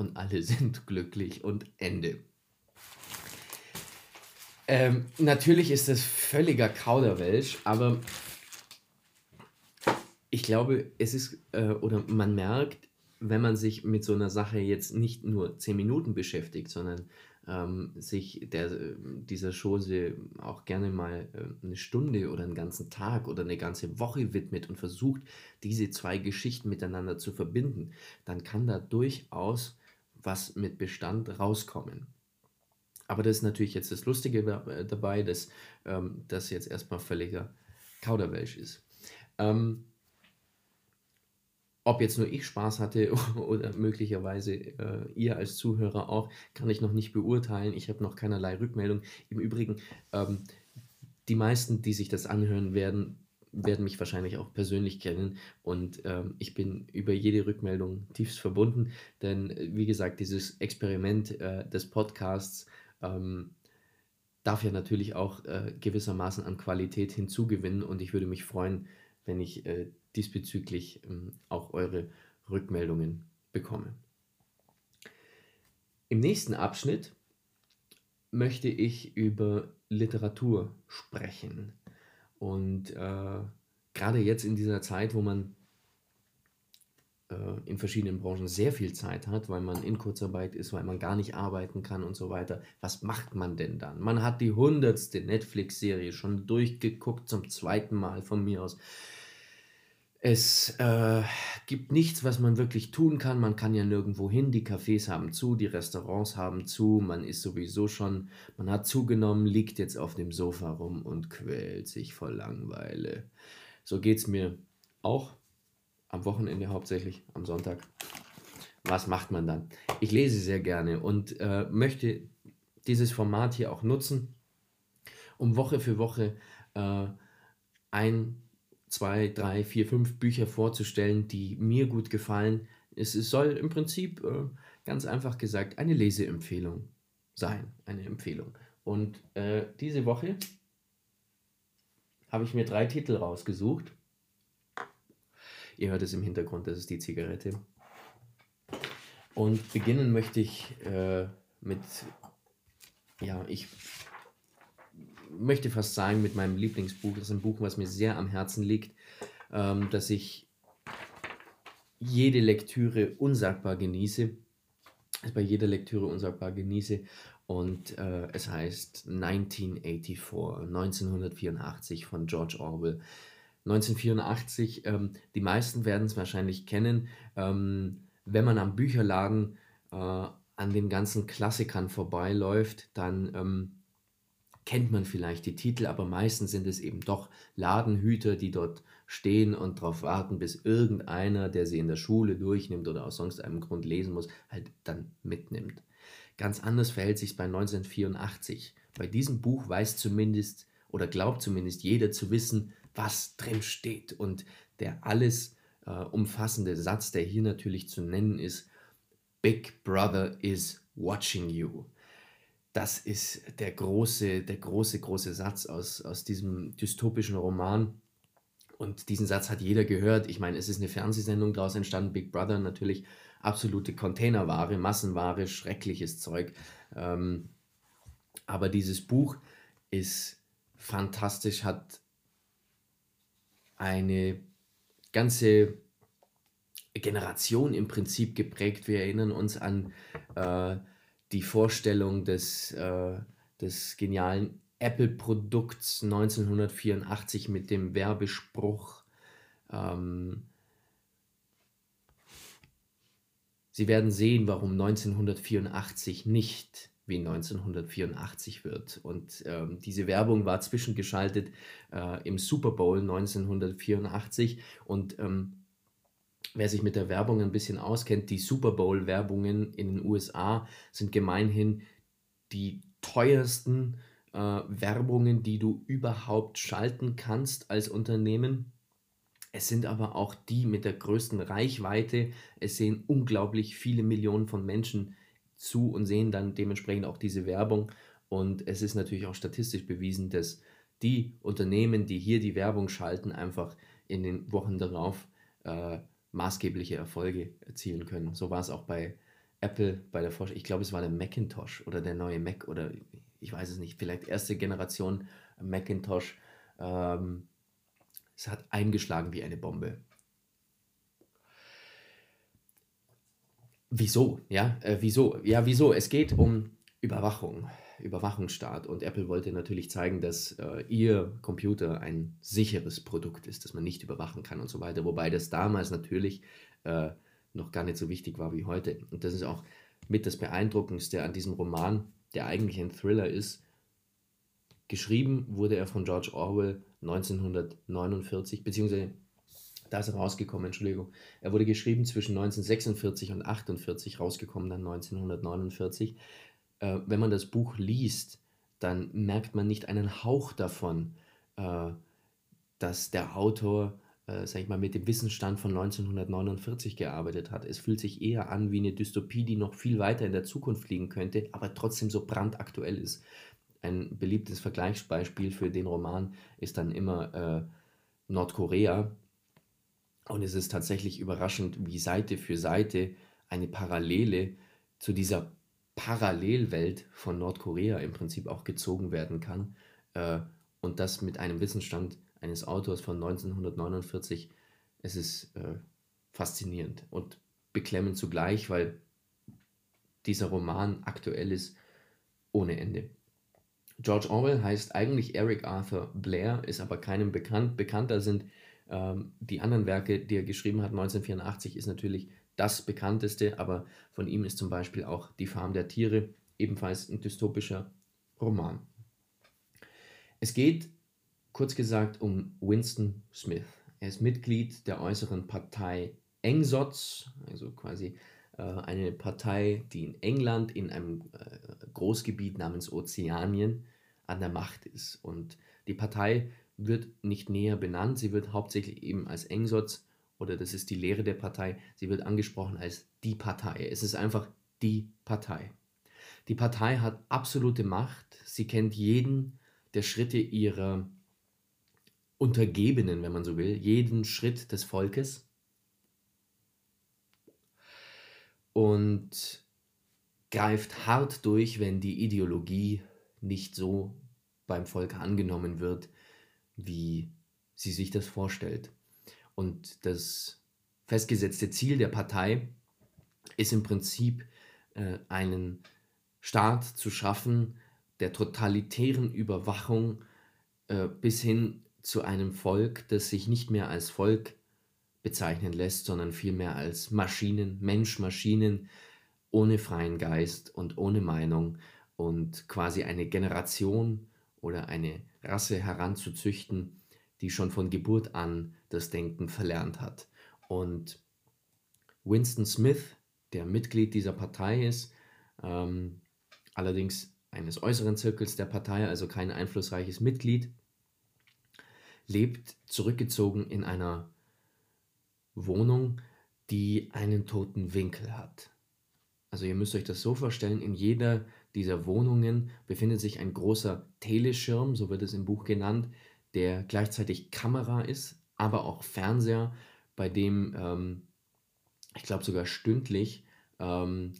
und alle [laughs] sind glücklich und Ende. Ähm, natürlich ist das völliger Kauderwelsch, aber ich glaube, es ist, äh, oder man merkt, wenn man sich mit so einer Sache jetzt nicht nur zehn Minuten beschäftigt, sondern ähm, sich der, dieser Chose auch gerne mal äh, eine Stunde oder einen ganzen Tag oder eine ganze Woche widmet und versucht, diese zwei Geschichten miteinander zu verbinden, dann kann da durchaus was mit Bestand rauskommen. Aber das ist natürlich jetzt das Lustige äh, dabei, dass ähm, das jetzt erstmal völliger Kauderwelsch ist. Ähm, ob jetzt nur ich Spaß hatte [laughs] oder möglicherweise äh, ihr als Zuhörer auch, kann ich noch nicht beurteilen. Ich habe noch keinerlei Rückmeldung. Im Übrigen, ähm, die meisten, die sich das anhören werden, werden mich wahrscheinlich auch persönlich kennen und ähm, ich bin über jede Rückmeldung tiefst verbunden, denn äh, wie gesagt, dieses Experiment äh, des Podcasts ähm, darf ja natürlich auch äh, gewissermaßen an Qualität hinzugewinnen und ich würde mich freuen, wenn ich äh, diesbezüglich ähm, auch eure Rückmeldungen bekomme. Im nächsten Abschnitt möchte ich über Literatur sprechen. Und äh, gerade jetzt in dieser Zeit, wo man äh, in verschiedenen Branchen sehr viel Zeit hat, weil man in Kurzarbeit ist, weil man gar nicht arbeiten kann und so weiter, was macht man denn dann? Man hat die hundertste Netflix-Serie schon durchgeguckt, zum zweiten Mal von mir aus. Es äh, gibt nichts, was man wirklich tun kann. Man kann ja nirgendwo hin. Die Cafés haben zu, die Restaurants haben zu. Man ist sowieso schon, man hat zugenommen, liegt jetzt auf dem Sofa rum und quält sich vor Langweile. So geht es mir auch am Wochenende hauptsächlich, am Sonntag. Was macht man dann? Ich lese sehr gerne und äh, möchte dieses Format hier auch nutzen, um Woche für Woche äh, ein zwei, drei, vier, fünf Bücher vorzustellen, die mir gut gefallen. Es, soll im Prinzip äh, ganz einfach gesagt eine Leseempfehlung sein, eine Empfehlung. Und äh, diese Woche habe ich mir drei Titel rausgesucht. Ihr hört es im Hintergrund, das ist die Zigarette. Und beginnen möchte ich äh, mit, ja, ich möchte fast sagen, mit meinem Lieblingsbuch. Das ist ein Buch, was mir sehr am Herzen liegt, ähm, dass ich jede Lektüre unsagbar genieße. Es bei jeder Lektüre unsagbar genieße. Und äh, es heißt 1984, 1984 von George Orwell. 1984, ähm, die meisten werden es wahrscheinlich kennen, ähm, wenn man am Bücherladen äh, an den ganzen Klassikern vorbeiläuft, dann ähm, kennt man vielleicht die Titel, aber meistens sind es eben doch Ladenhüter, die dort stehen und darauf warten, bis irgendeiner, der sie in der Schule durchnimmt oder aus sonst einem Grund lesen muss, halt dann mitnimmt. Ganz anders verhält sich bei 1984. Bei diesem Buch weiß zumindest oder glaubt zumindest jeder zu wissen, was drin steht. Und der alles äh, umfassende Satz, der hier natürlich zu nennen ist, Big Brother is watching you das ist der große, der große, große Satz aus, aus diesem dystopischen Roman. Und diesen Satz hat jeder gehört. Ich meine, es ist eine Fernsehsendung daraus entstanden, Big Brother natürlich absolute Containerware, Massenware, schreckliches Zeug. Ähm, aber dieses Buch ist fantastisch, hat eine ganze Generation im Prinzip geprägt. Wir erinnern uns an äh, die Vorstellung des, äh, des genialen Apple-Produkts 1984 mit dem Werbespruch. Ähm, Sie werden sehen, warum 1984 nicht wie 1984 wird. Und ähm, diese Werbung war zwischengeschaltet äh, im Super Bowl 1984. Und ähm, wer sich mit der Werbung ein bisschen auskennt, die Super Bowl-Werbungen in den USA sind gemeinhin die teuersten äh, Werbungen, die du überhaupt schalten kannst als Unternehmen. Es sind aber auch die mit der größten Reichweite. Es sehen unglaublich viele Millionen von Menschen zu und sehen dann dementsprechend auch diese Werbung. Und es ist natürlich auch statistisch bewiesen, dass die Unternehmen, die hier die Werbung schalten, einfach in den Wochen darauf äh, maßgebliche Erfolge erzielen können. So war es auch bei Apple, bei der Forschung. Ich glaube, es war der Macintosh oder der neue Mac oder ich weiß es nicht, vielleicht erste Generation Macintosh. Ähm, es hat eingeschlagen wie eine Bombe. Wieso? Ja, äh, wieso? Ja, wieso? Es geht um Überwachung, Überwachungsstaat. Und Apple wollte natürlich zeigen, dass äh, ihr Computer ein sicheres Produkt ist, das man nicht überwachen kann und so weiter. Wobei das damals natürlich äh, noch gar nicht so wichtig war wie heute. Und das ist auch mit das Beeindruckendste an diesem Roman, der eigentlich ein Thriller ist. Geschrieben wurde er von George Orwell 1949, beziehungsweise da ist er rausgekommen, Entschuldigung. Er wurde geschrieben zwischen 1946 und 48, rausgekommen dann 1949. Äh, wenn man das Buch liest, dann merkt man nicht einen Hauch davon, äh, dass der Autor, äh, sag ich mal, mit dem Wissensstand von 1949 gearbeitet hat. Es fühlt sich eher an wie eine Dystopie, die noch viel weiter in der Zukunft liegen könnte, aber trotzdem so brandaktuell ist. Ein beliebtes Vergleichsbeispiel für den Roman ist dann immer äh, Nordkorea, und es ist tatsächlich überraschend, wie Seite für Seite eine Parallele zu dieser Parallelwelt von Nordkorea im Prinzip auch gezogen werden kann. Äh, und das mit einem Wissensstand eines Autors von 1949. Es ist äh, faszinierend und beklemmend zugleich, weil dieser Roman aktuell ist ohne Ende. George Orwell heißt eigentlich Eric Arthur Blair, ist aber keinem bekannt. Bekannter sind ähm, die anderen Werke, die er geschrieben hat, 1984 ist natürlich das bekannteste, aber von ihm ist zum Beispiel auch Die Farm der Tiere, ebenfalls ein dystopischer Roman. Es geht, kurz gesagt, um Winston Smith. Er ist Mitglied der äußeren Partei Engsots, also quasi äh, eine Partei, die in England in einem äh, Großgebiet namens Ozeanien an der Macht ist. Und die Partei wird nicht näher benannt. Sie wird hauptsächlich eben als Engsatz oder das ist die Lehre der Partei, sie wird angesprochen als die Partei. Es ist einfach die Partei. Die Partei hat absolute Macht. Sie kennt jeden der Schritte ihrer Untergebenen, wenn man so will, jeden Schritt des Volkes. Und greift hart durch, wenn die Ideologie nicht so beim Volk angenommen wird, wie sie sich das vorstellt. Und das festgesetzte Ziel der Partei ist im Prinzip äh, einen Staat zu schaffen, der totalitären Überwachung äh, bis hin zu einem Volk, das sich nicht mehr als Volk bezeichnen lässt, sondern vielmehr als Maschinen, Mensch-Maschinen ohne freien Geist und ohne Meinung und quasi eine Generation oder eine Rasse heranzuzüchten, die schon von Geburt an das Denken verlernt hat. Und Winston Smith, der Mitglied dieser Partei ist, ähm, allerdings eines äußeren Zirkels der Partei, also kein einflussreiches Mitglied, lebt zurückgezogen in einer Wohnung, die einen toten Winkel hat. Also ihr müsst euch das so vorstellen, in jeder dieser Wohnungen befindet sich ein großer Teleschirm, so wird es im Buch genannt, der gleichzeitig Kamera ist, aber auch Fernseher, bei dem, ähm, ich glaube sogar stündlich, ähm,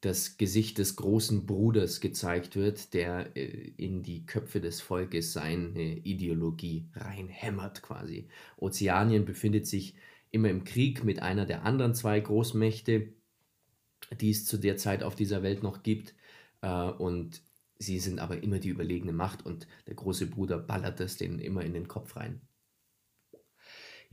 das Gesicht des großen Bruders gezeigt wird, der äh, in die Köpfe des Volkes seine Ideologie reinhämmert quasi. Ozeanien befindet sich immer im Krieg mit einer der anderen zwei Großmächte, die es zu der Zeit auf dieser Welt noch gibt. Äh, und sie sind aber immer die überlegene Macht und der große Bruder ballert das denen immer in den Kopf rein.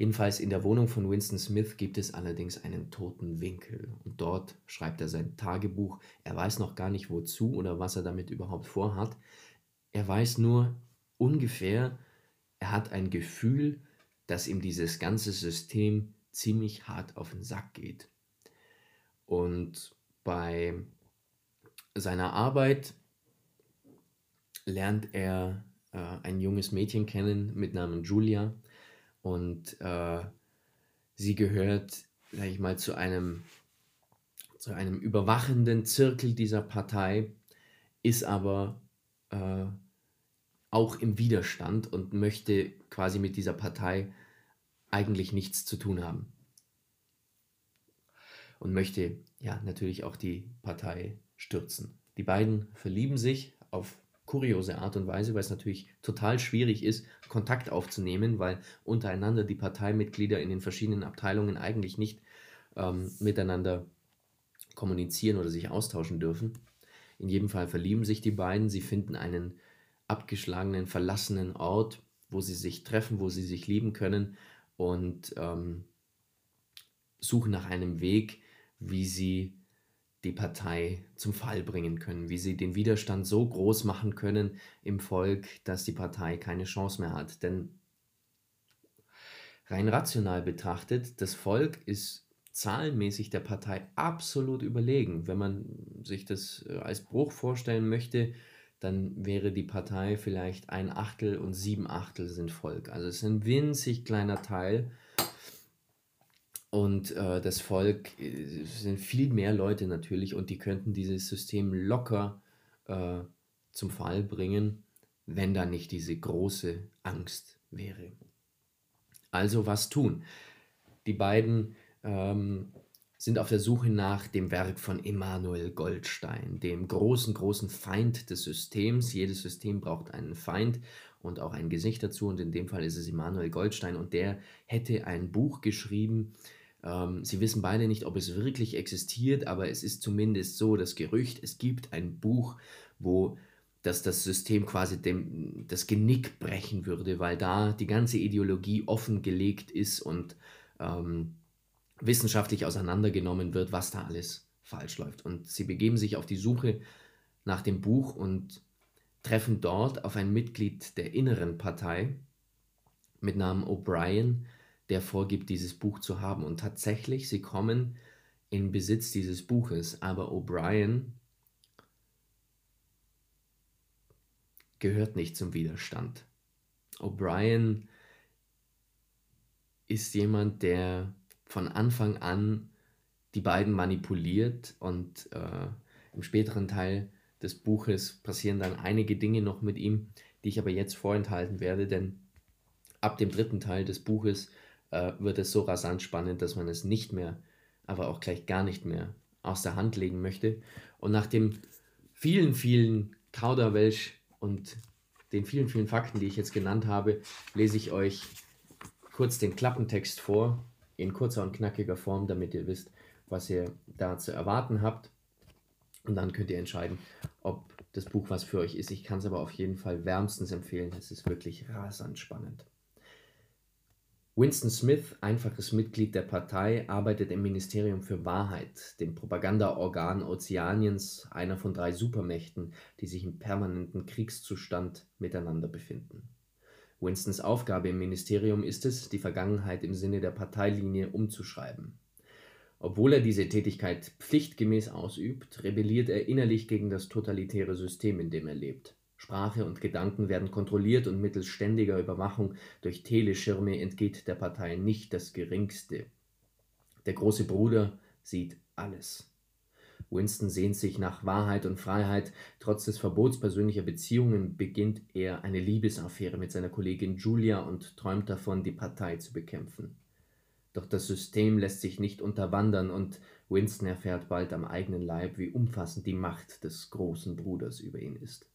Jedenfalls in der Wohnung von Winston Smith gibt es allerdings einen toten Winkel und dort schreibt er sein Tagebuch. Er weiß noch gar nicht wozu oder was er damit überhaupt vorhat. Er weiß nur ungefähr, er hat ein Gefühl, dass ihm dieses ganze System ziemlich hart auf den Sack geht. Und bei seiner Arbeit lernt er äh, ein junges Mädchen kennen mit Namen Julia und äh, sie gehört, sag ich mal, zu einem, zu einem überwachenden Zirkel dieser Partei, ist aber äh, auch im Widerstand und möchte quasi mit dieser Partei eigentlich nichts zu tun haben. Und möchte ja natürlich auch die Partei stürzen. Die beiden verlieben sich auf kuriose Art und Weise, weil es natürlich total schwierig ist, Kontakt aufzunehmen, weil untereinander die Parteimitglieder in den verschiedenen Abteilungen eigentlich nicht ähm, miteinander kommunizieren oder sich austauschen dürfen. In jedem Fall verlieben sich die beiden, sie finden einen abgeschlagenen, verlassenen Ort, wo sie sich treffen, wo sie sich lieben können und ähm, suchen nach einem Weg, wie sie die Partei zum Fall bringen können, wie sie den Widerstand so groß machen können im Volk, dass die Partei keine Chance mehr hat. Denn rein rational betrachtet, das Volk ist zahlenmäßig der Partei absolut überlegen. Wenn man sich das äh, als Bruch vorstellen möchte, dann wäre die Partei vielleicht ein Achtel und sieben Achtel sind Volk. Also es ist ein winzig kleiner Teil und äh, das Volk äh, sind viel mehr Leute natürlich und die könnten dieses System locker äh, zum Fall bringen, wenn da nicht diese große Angst wäre. Also was tun? Die beiden ähm, sind auf der Suche nach dem Werk von Emanuel Goldstein, dem großen, großen Feind des Systems. Jedes System braucht einen Feind und auch ein Gesicht dazu und in dem Fall ist es Emanuel Goldstein und der hätte ein Buch geschrieben, ähm, sie wissen beide nicht, ob es wirklich existiert, aber es ist zumindest so das Gerücht, es gibt ein Buch, wo das das System quasi dem, das Genick brechen würde, weil da die ganze Ideologie offengelegt ist und ähm, wissenschaftlich auseinandergenommen wird, was da alles falsch läuft. Und sie begeben sich auf die Suche nach dem Buch und treffen dort auf ein Mitglied der inneren Partei mit Namen O'Brien, der vorgibt, dieses Buch zu haben. Und tatsächlich, sie kommen in Besitz dieses Buches, aber O'Brien gehört nicht zum Widerstand. O'Brien ist jemand, der von Anfang an die beiden manipuliert und äh, im späteren Teil des Buches passieren dann einige Dinge noch mit ihm, die ich aber jetzt vorenthalten werde, denn ab dem dritten Teil des Buches äh, wird es so rasant spannend, dass man es nicht mehr, aber auch gleich gar nicht mehr aus der Hand legen möchte. Und nach dem vielen, vielen Kauderwelsch und den vielen, vielen Fakten, die ich jetzt genannt habe, lese ich euch kurz den Klappentext vor, in kurzer und knackiger Form, damit ihr wisst, was ihr da zu erwarten habt. Und dann könnt ihr entscheiden, ob das Buch was für euch ist. Ich kann es aber auf jeden Fall wärmstens empfehlen. Es ist wirklich rasant spannend. Winston Smith, einfaches Mitglied der Partei, arbeitet im Ministerium für Wahrheit, dem Propagandaorgan Ozeaniens, einer von drei Supermächten, die sich im permanenten Kriegszustand miteinander befinden. Winstons Aufgabe im Ministerium ist es, die Vergangenheit im Sinne der Parteilinie umzuschreiben. Obwohl er diese Tätigkeit pflichtgemäß ausübt, rebelliert er innerlich gegen das totalitäre System, in dem er lebt. Sprache und Gedanken werden kontrolliert und mittels ständiger Überwachung durch Teleschirme entgeht der Partei nicht das Geringste. Der große Bruder sieht alles. Winston sehnt sich nach Wahrheit und Freiheit. Trotz des Verbots persönlicher Beziehungen beginnt er eine Liebesaffäre mit seiner Kollegin Julia und träumt davon, die Partei zu bekämpfen. Doch das System lässt sich nicht unterwandern und Winston erfährt bald am eigenen Leib, wie umfassend die Macht des großen Bruders über ihn ist.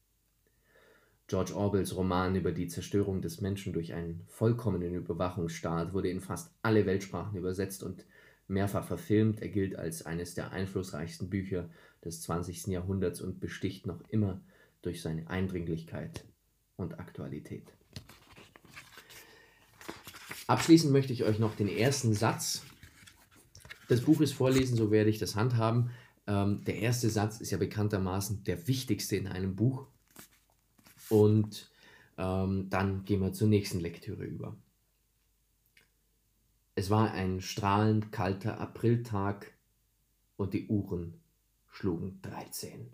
George Orwells Roman über die Zerstörung des Menschen durch einen vollkommenen Überwachungsstaat wurde in fast alle Weltsprachen übersetzt und mehrfach verfilmt. Er gilt als eines der einflussreichsten Bücher des 20. Jahrhunderts und besticht noch immer durch seine Eindringlichkeit und Aktualität. Abschließend möchte ich euch noch den ersten Satz des Buches vorlesen, so werde ich das handhaben. Ähm, der erste Satz ist ja bekanntermaßen der wichtigste in einem Buch. Und ähm, dann gehen wir zur nächsten Lektüre über. Es war ein strahlend kalter Apriltag und die Uhren schlugen 13.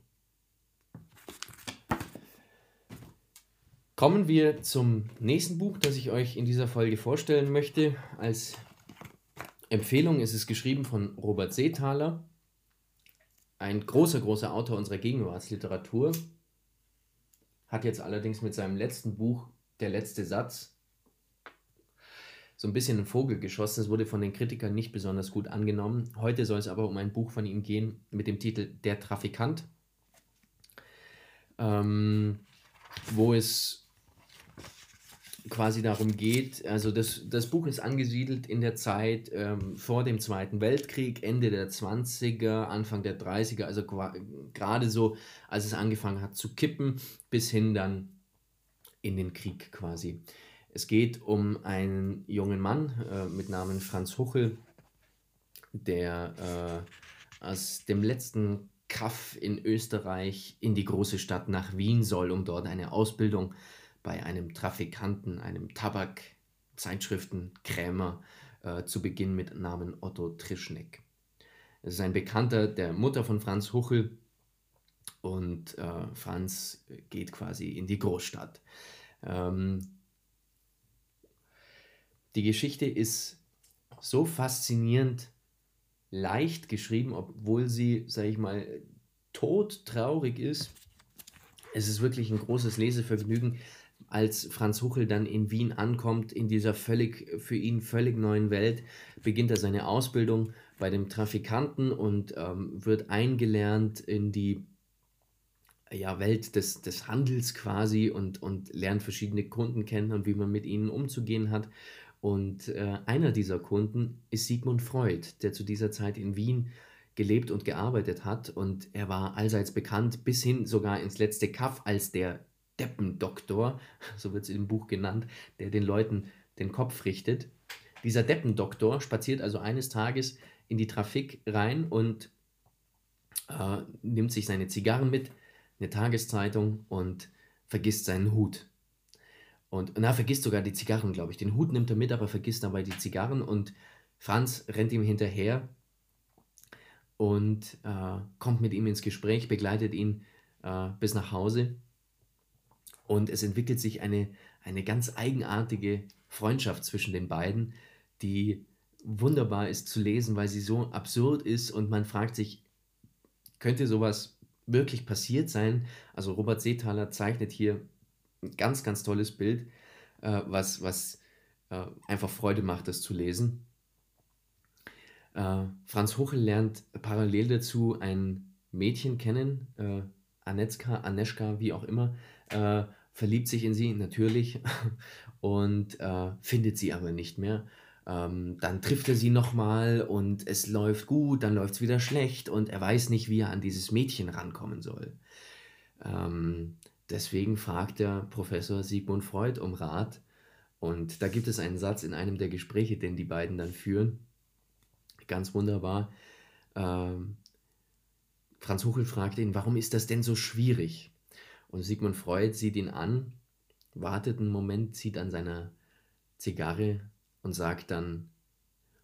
Kommen wir zum nächsten Buch, das ich euch in dieser Folge vorstellen möchte. Als Empfehlung ist es geschrieben von Robert Seethaler, ein großer, großer Autor unserer Gegenwartsliteratur. Hat jetzt allerdings mit seinem letzten Buch, Der letzte Satz, so ein bisschen einen Vogel geschossen. Es wurde von den Kritikern nicht besonders gut angenommen. Heute soll es aber um ein Buch von ihm gehen mit dem Titel Der Trafikant, ähm, wo es quasi darum geht, also das, das Buch ist angesiedelt in der Zeit ähm, vor dem Zweiten Weltkrieg, Ende der 20er, Anfang der 30er, also gerade so, als es angefangen hat zu kippen, bis hin dann in den Krieg quasi. Es geht um einen jungen Mann äh, mit Namen Franz Huchel, der äh, aus dem letzten Kaff in Österreich in die große Stadt nach Wien soll, um dort eine Ausbildung zu bei einem Trafikanten, einem Tabak-Zeitschriftenkrämer äh, zu Beginn mit Namen Otto Trischneck. Es ist ein Bekannter der Mutter von Franz Huchel und äh, Franz geht quasi in die Großstadt. Ähm, die Geschichte ist so faszinierend leicht geschrieben, obwohl sie, sage ich mal, todtraurig ist. Es ist wirklich ein großes Lesevergnügen als Franz Huchel dann in Wien ankommt, in dieser völlig, für ihn völlig neuen Welt, beginnt er seine Ausbildung bei dem Trafikanten und ähm, wird eingelernt in die ja, Welt des, des Handels quasi und, und lernt verschiedene Kunden kennen und wie man mit ihnen umzugehen hat. Und äh, einer dieser Kunden ist Sigmund Freud, der zu dieser Zeit in Wien gelebt und gearbeitet hat. Und er war allseits bekannt, bis hin sogar ins letzte Kaff als der Deppendoktor, [laughs] so wird es im Buch genannt, der den Leuten den Kopf richtet. Dieser Deppendoktor spaziert also eines Tages in die Trafik rein und äh, nimmt sich seine Zigarren mit, eine Tageszeitung und vergisst seinen Hut. Und na, vergisst sogar die Zigarren, glaube ich. Den Hut nimmt er mit, aber vergisst dabei die Zigarren und Franz rennt ihm hinterher und äh, kommt mit ihm ins Gespräch, begleitet ihn äh, bis nach Hause und es entwickelt sich eine, eine ganz eigenartige Freundschaft zwischen den beiden, die wunderbar ist zu lesen, weil sie so absurd ist und man fragt sich, könnte sowas wirklich passiert sein? Also Robert Seethaler zeichnet hier ein ganz, ganz tolles Bild, äh, was, was äh, einfach Freude macht, das zu lesen. Äh, Franz Huchel lernt parallel dazu ein Mädchen kennen, äh, Anetzka, Aneschka, wie auch immer, äh, verliebt sich in sie natürlich [laughs] und äh, findet sie aber nicht mehr. Ähm, dann trifft er sie nochmal und es läuft gut, dann läuft es wieder schlecht und er weiß nicht, wie er an dieses Mädchen rankommen soll. Ähm, deswegen fragt der Professor Sigmund Freud um Rat und da gibt es einen Satz in einem der Gespräche, den die beiden dann führen. Ganz wunderbar. Ähm, Franz Huchel fragt ihn, warum ist das denn so schwierig? Und Sigmund Freud sieht ihn an, wartet einen Moment, zieht an seiner Zigarre und sagt dann,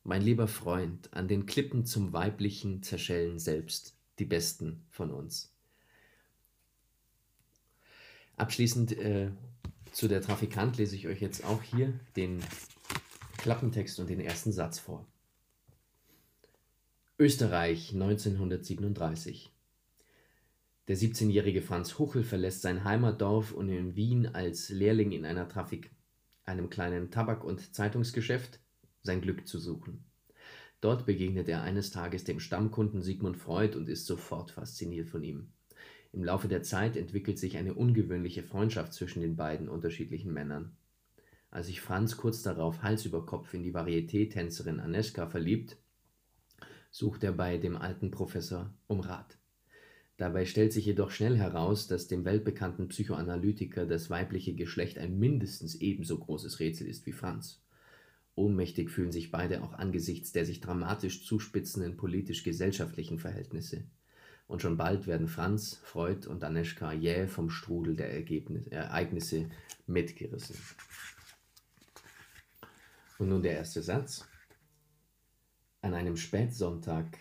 mein lieber Freund, an den Klippen zum Weiblichen zerschellen selbst die Besten von uns. Abschließend äh, zu der Trafikant lese ich euch jetzt auch hier den Klappentext und den ersten Satz vor. Österreich 1937 der 17-jährige Franz Huchel verlässt sein Heimatdorf und in Wien als Lehrling in einer Trafik, einem kleinen Tabak- und Zeitungsgeschäft, sein Glück zu suchen. Dort begegnet er eines Tages dem Stammkunden Sigmund Freud und ist sofort fasziniert von ihm. Im Laufe der Zeit entwickelt sich eine ungewöhnliche Freundschaft zwischen den beiden unterschiedlichen Männern. Als sich Franz kurz darauf Hals über Kopf in die Varieté-Tänzerin Aneska verliebt, sucht er bei dem alten Professor um Rat. Dabei stellt sich jedoch schnell heraus, dass dem weltbekannten Psychoanalytiker das weibliche Geschlecht ein mindestens ebenso großes Rätsel ist wie Franz. Ohnmächtig fühlen sich beide auch angesichts der sich dramatisch zuspitzenden politisch-gesellschaftlichen Verhältnisse. Und schon bald werden Franz, Freud und Aneschka jäh vom Strudel der Ergebnis, Ereignisse mitgerissen. Und nun der erste Satz. An einem Spätsonntag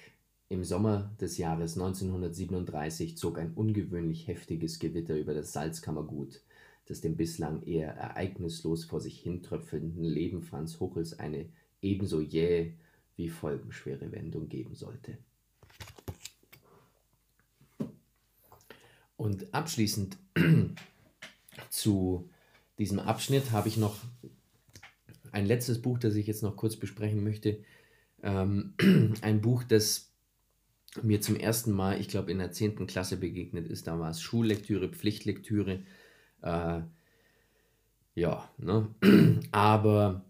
im Sommer des Jahres 1937 zog ein ungewöhnlich heftiges Gewitter über das Salzkammergut, das dem bislang eher ereignislos vor sich hintröpfelnden Leben Franz Huchels eine ebenso jähe wie folgenschwere Wendung geben sollte. Und abschließend [clears throat] zu diesem Abschnitt habe ich noch ein letztes Buch, das ich jetzt noch kurz besprechen möchte. Ähm, [clears throat] ein Buch, das mir zum ersten Mal, ich glaube, in der 10. Klasse begegnet ist. Da war es Schullektüre, Pflichtlektüre. Äh, ja, ne? [clears throat] aber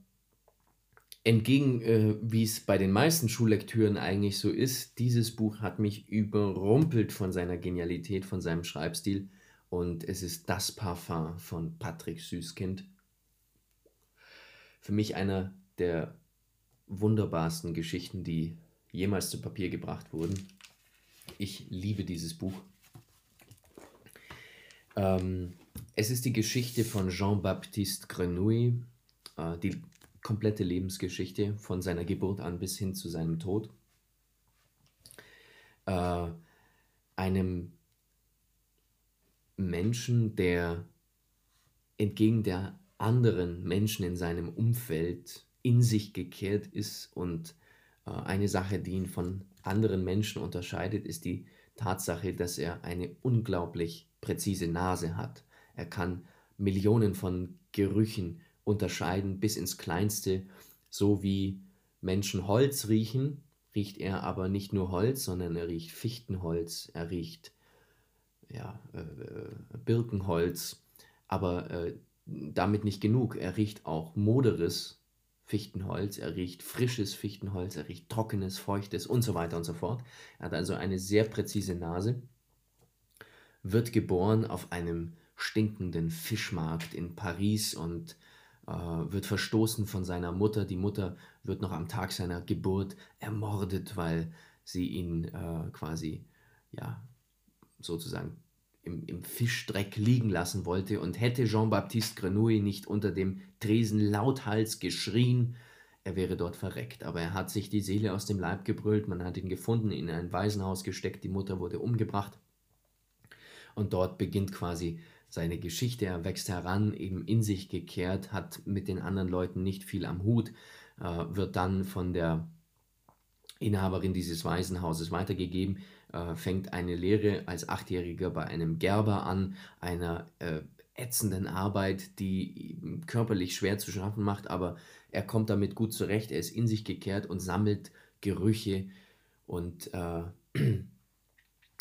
entgegen, äh, wie es bei den meisten Schullektüren eigentlich so ist, dieses Buch hat mich überrumpelt von seiner Genialität, von seinem Schreibstil. Und es ist das Parfum von Patrick Süßkind. Für mich einer der wunderbarsten Geschichten, die jemals zu Papier gebracht wurden. Ich liebe dieses Buch. Ähm, es ist die Geschichte von Jean-Baptiste Grenouille, äh, die komplette Lebensgeschichte von seiner Geburt an bis hin zu seinem Tod. Äh, einem Menschen, der entgegen der anderen Menschen in seinem Umfeld in sich gekehrt ist und eine Sache, die ihn von anderen Menschen unterscheidet, ist die Tatsache, dass er eine unglaublich präzise Nase hat. Er kann Millionen von Gerüchen unterscheiden bis ins Kleinste, so wie Menschen Holz riechen, riecht er aber nicht nur Holz, sondern er riecht Fichtenholz, er riecht ja, äh, äh Birkenholz, aber äh, damit nicht genug. Er riecht auch moderes Fichtenholz, er riecht frisches Fichtenholz, er riecht trockenes, feuchtes und so weiter und so fort. Er hat also eine sehr präzise Nase, wird geboren auf einem stinkenden Fischmarkt in Paris und äh, wird verstoßen von seiner Mutter. Die Mutter wird noch am Tag seiner Geburt ermordet, weil sie ihn äh, quasi, ja, sozusagen im, im Fischdreck liegen lassen wollte und hätte Jean-Baptiste Grenouille nicht unter dem Tresen lauthals geschrien, er wäre dort verreckt. Aber er hat sich die Seele aus dem Leib gebrüllt, man hat ihn gefunden, in ein Waisenhaus gesteckt, die Mutter wurde umgebracht. Und dort beginnt quasi seine Geschichte. Er wächst heran, eben in sich gekehrt, hat mit den anderen Leuten nicht viel am Hut, äh, wird dann von der Inhaberin dieses Waisenhauses weitergegeben, äh, fängt eine Lehre als Achtjähriger bei einem Gerber an, einer äh, ätzenden Arbeit, die körperlich schwer zu schaffen macht, aber er kommt damit gut zurecht, er ist in sich gekehrt und sammelt Gerüche und äh, [clears throat]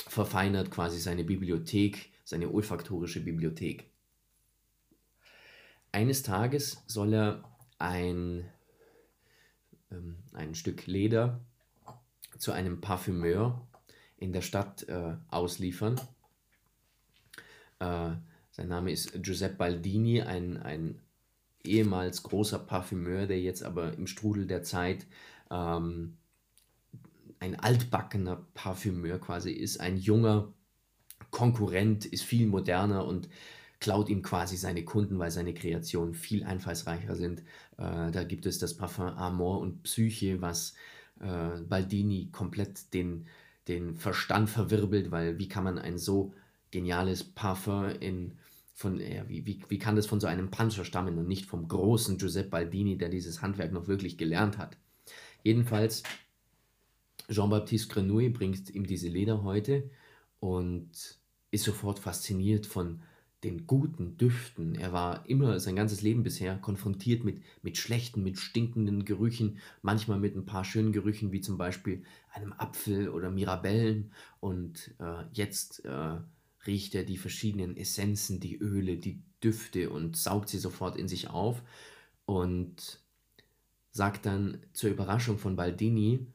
verfeinert quasi seine Bibliothek, seine olfaktorische Bibliothek. Eines Tages soll er ein, ähm, ein Stück Leder zu einem Parfümeur in der Stadt äh, ausliefern. Äh, sein Name ist Giuseppe Baldini, ein, ein ehemals großer Parfümeur, der jetzt aber im Strudel der Zeit ähm, ein altbackener Parfümeur quasi ist, ein junger Konkurrent, ist viel moderner und klaut ihm quasi seine Kunden, weil seine Kreationen viel einfallsreicher sind. Äh, da gibt es das Parfum Amor und Psyche, was äh, Baldini komplett den, den Verstand verwirbelt, weil wie kann man ein so geniales Parfum in von, ja, wie, wie, wie kann das von so einem Panzer stammen und nicht vom großen Giuseppe Baldini, der dieses Handwerk noch wirklich gelernt hat. Jedenfalls, Jean-Baptiste Grenouille bringt ihm diese Lederhäute und ist sofort fasziniert von den guten Düften. Er war immer sein ganzes Leben bisher konfrontiert mit, mit schlechten, mit stinkenden Gerüchen, manchmal mit ein paar schönen Gerüchen, wie zum Beispiel einem Apfel oder Mirabellen. Und äh, jetzt äh, riecht er die verschiedenen Essenzen, die Öle, die Düfte und saugt sie sofort in sich auf und sagt dann zur Überraschung von Baldini,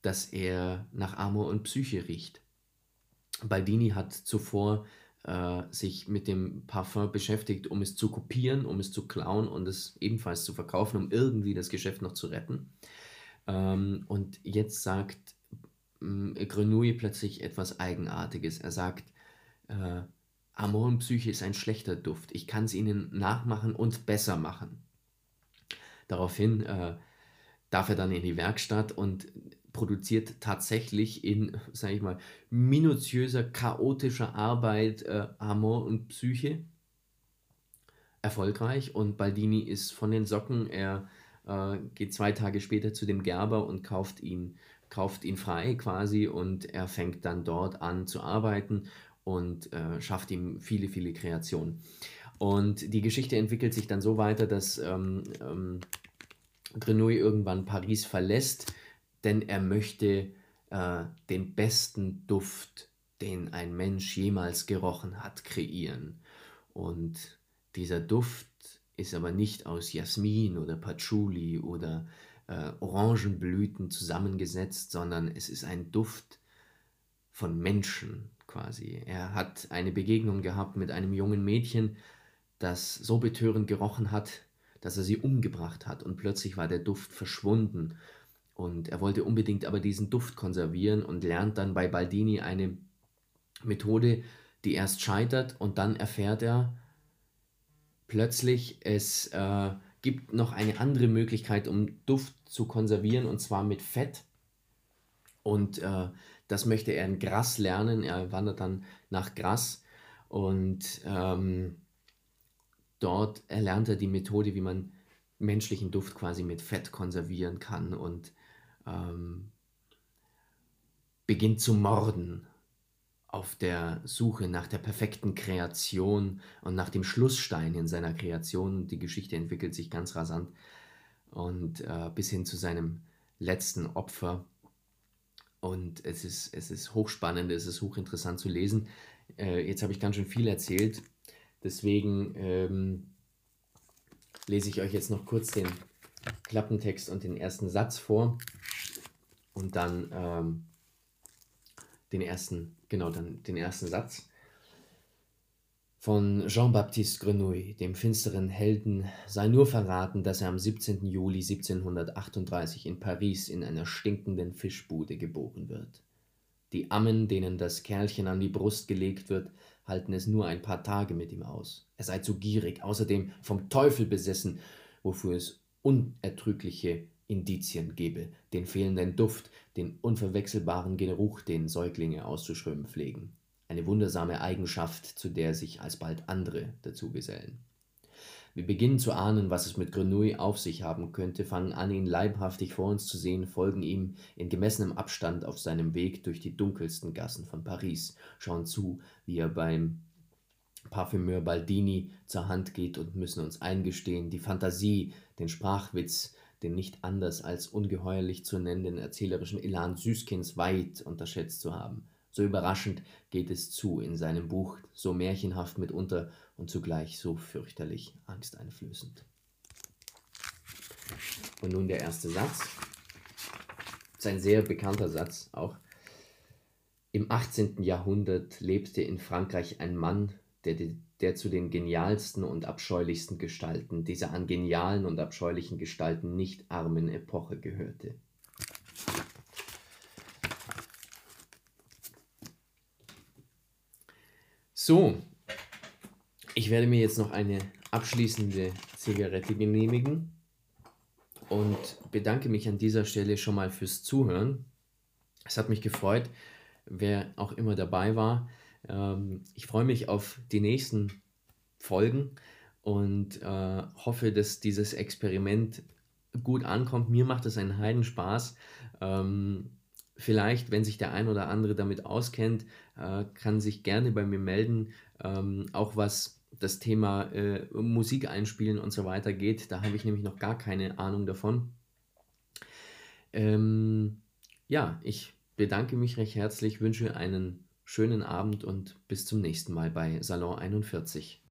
dass er nach Amor und Psyche riecht. Baldini hat zuvor äh, sich mit dem Parfum beschäftigt, um es zu kopieren, um es zu klauen und es ebenfalls zu verkaufen, um irgendwie das Geschäft noch zu retten. Ähm, und jetzt sagt ähm, Grenouille plötzlich etwas Eigenartiges. Er sagt, äh, Amor und Psyche ist ein schlechter Duft. Ich kann es ihnen nachmachen und besser machen. Daraufhin äh, darf er dann in die Werkstatt und produziert tatsächlich in, sage ich mal, minutiöser, chaotischer Arbeit äh, Amor und Psyche erfolgreich und Baldini ist von den Socken. Er äh, geht zwei Tage später zu dem Gerber und kauft ihn, kauft ihn frei quasi und er fängt dann dort an zu arbeiten und äh, schafft ihm viele, viele Kreationen. Und die Geschichte entwickelt sich dann so weiter, dass ähm, ähm, Grenouille irgendwann Paris verlässt, denn er möchte äh, den besten Duft, den ein Mensch jemals gerochen hat, kreieren. Und dieser Duft ist aber nicht aus Jasmin oder Patchouli oder äh, Orangenblüten zusammengesetzt, sondern es ist ein Duft von Menschen quasi. Er hat eine Begegnung gehabt mit einem jungen Mädchen, das so betörend gerochen hat, dass er sie umgebracht hat und plötzlich war der Duft verschwunden und er wollte unbedingt aber diesen Duft konservieren und lernt dann bei Baldini eine Methode, die erst scheitert und dann erfährt er plötzlich, es äh, gibt noch eine andere Möglichkeit, um Duft zu konservieren und zwar mit Fett. Und äh, das möchte er in Gras lernen. Er wandert dann nach Gras und ähm, dort erlernt er die Methode, wie man menschlichen Duft quasi mit Fett konservieren kann und ähm, beginnt zu morden auf der Suche nach der perfekten Kreation und nach dem Schlussstein in seiner Kreation. Die Geschichte entwickelt sich ganz rasant und äh, bis hin zu seinem letzten Opfer. Und es ist, es ist hochspannend, es ist hochinteressant zu lesen. Äh, jetzt habe ich ganz schön viel erzählt, deswegen ähm, lese ich euch jetzt noch kurz den Klappentext und den ersten Satz vor und dann ähm, den ersten, genau, dann den ersten Satz von Jean-Baptiste Grenouille, dem finsteren Helden, sei nur verraten, dass er am 17. Juli 1738 in Paris in einer stinkenden Fischbude geboren wird. Die Ammen, denen das Kerlchen an die Brust gelegt wird, halten es nur ein paar Tage mit ihm aus. Er sei zu gierig, außerdem vom Teufel besessen, wofür es unertrügliche Indizien gebe, den fehlenden Duft, den unverwechselbaren Geruch, den Säuglinge auszuströmen pflegen. Eine wundersame Eigenschaft, zu der sich alsbald andere dazugesellen. Wir beginnen zu ahnen, was es mit Grenouille auf sich haben könnte, fangen an, ihn leibhaftig vor uns zu sehen, folgen ihm in gemessenem Abstand auf seinem Weg durch die dunkelsten Gassen von Paris, schauen zu, wie er beim Parfümeur Baldini zur Hand geht und müssen uns eingestehen, die Fantasie, den Sprachwitz, den nicht anders als ungeheuerlich zu nennenden erzählerischen Elan Süßkins weit unterschätzt zu haben. So überraschend geht es zu in seinem Buch, so märchenhaft mitunter und zugleich so fürchterlich angsteinflößend. Und nun der erste Satz. Das ist ein sehr bekannter Satz auch. Im 18. Jahrhundert lebte in Frankreich ein Mann, der der zu den genialsten und abscheulichsten Gestalten dieser an genialen und abscheulichen Gestalten nicht armen Epoche gehörte. So, ich werde mir jetzt noch eine abschließende Zigarette genehmigen und bedanke mich an dieser Stelle schon mal fürs Zuhören. Es hat mich gefreut, wer auch immer dabei war. Ähm, ich freue mich auf die nächsten Folgen und äh, hoffe, dass dieses Experiment gut ankommt. Mir macht es einen Heidenspaß. Ähm, vielleicht, wenn sich der ein oder andere damit auskennt, äh, kann sich gerne bei mir melden. Ähm, auch was das Thema äh, Musik einspielen und so weiter geht. Da habe ich nämlich noch gar keine Ahnung davon. Ähm, ja, ich bedanke mich recht herzlich, wünsche einen schönen Abend und bis zum nächsten Mal bei Salon 41.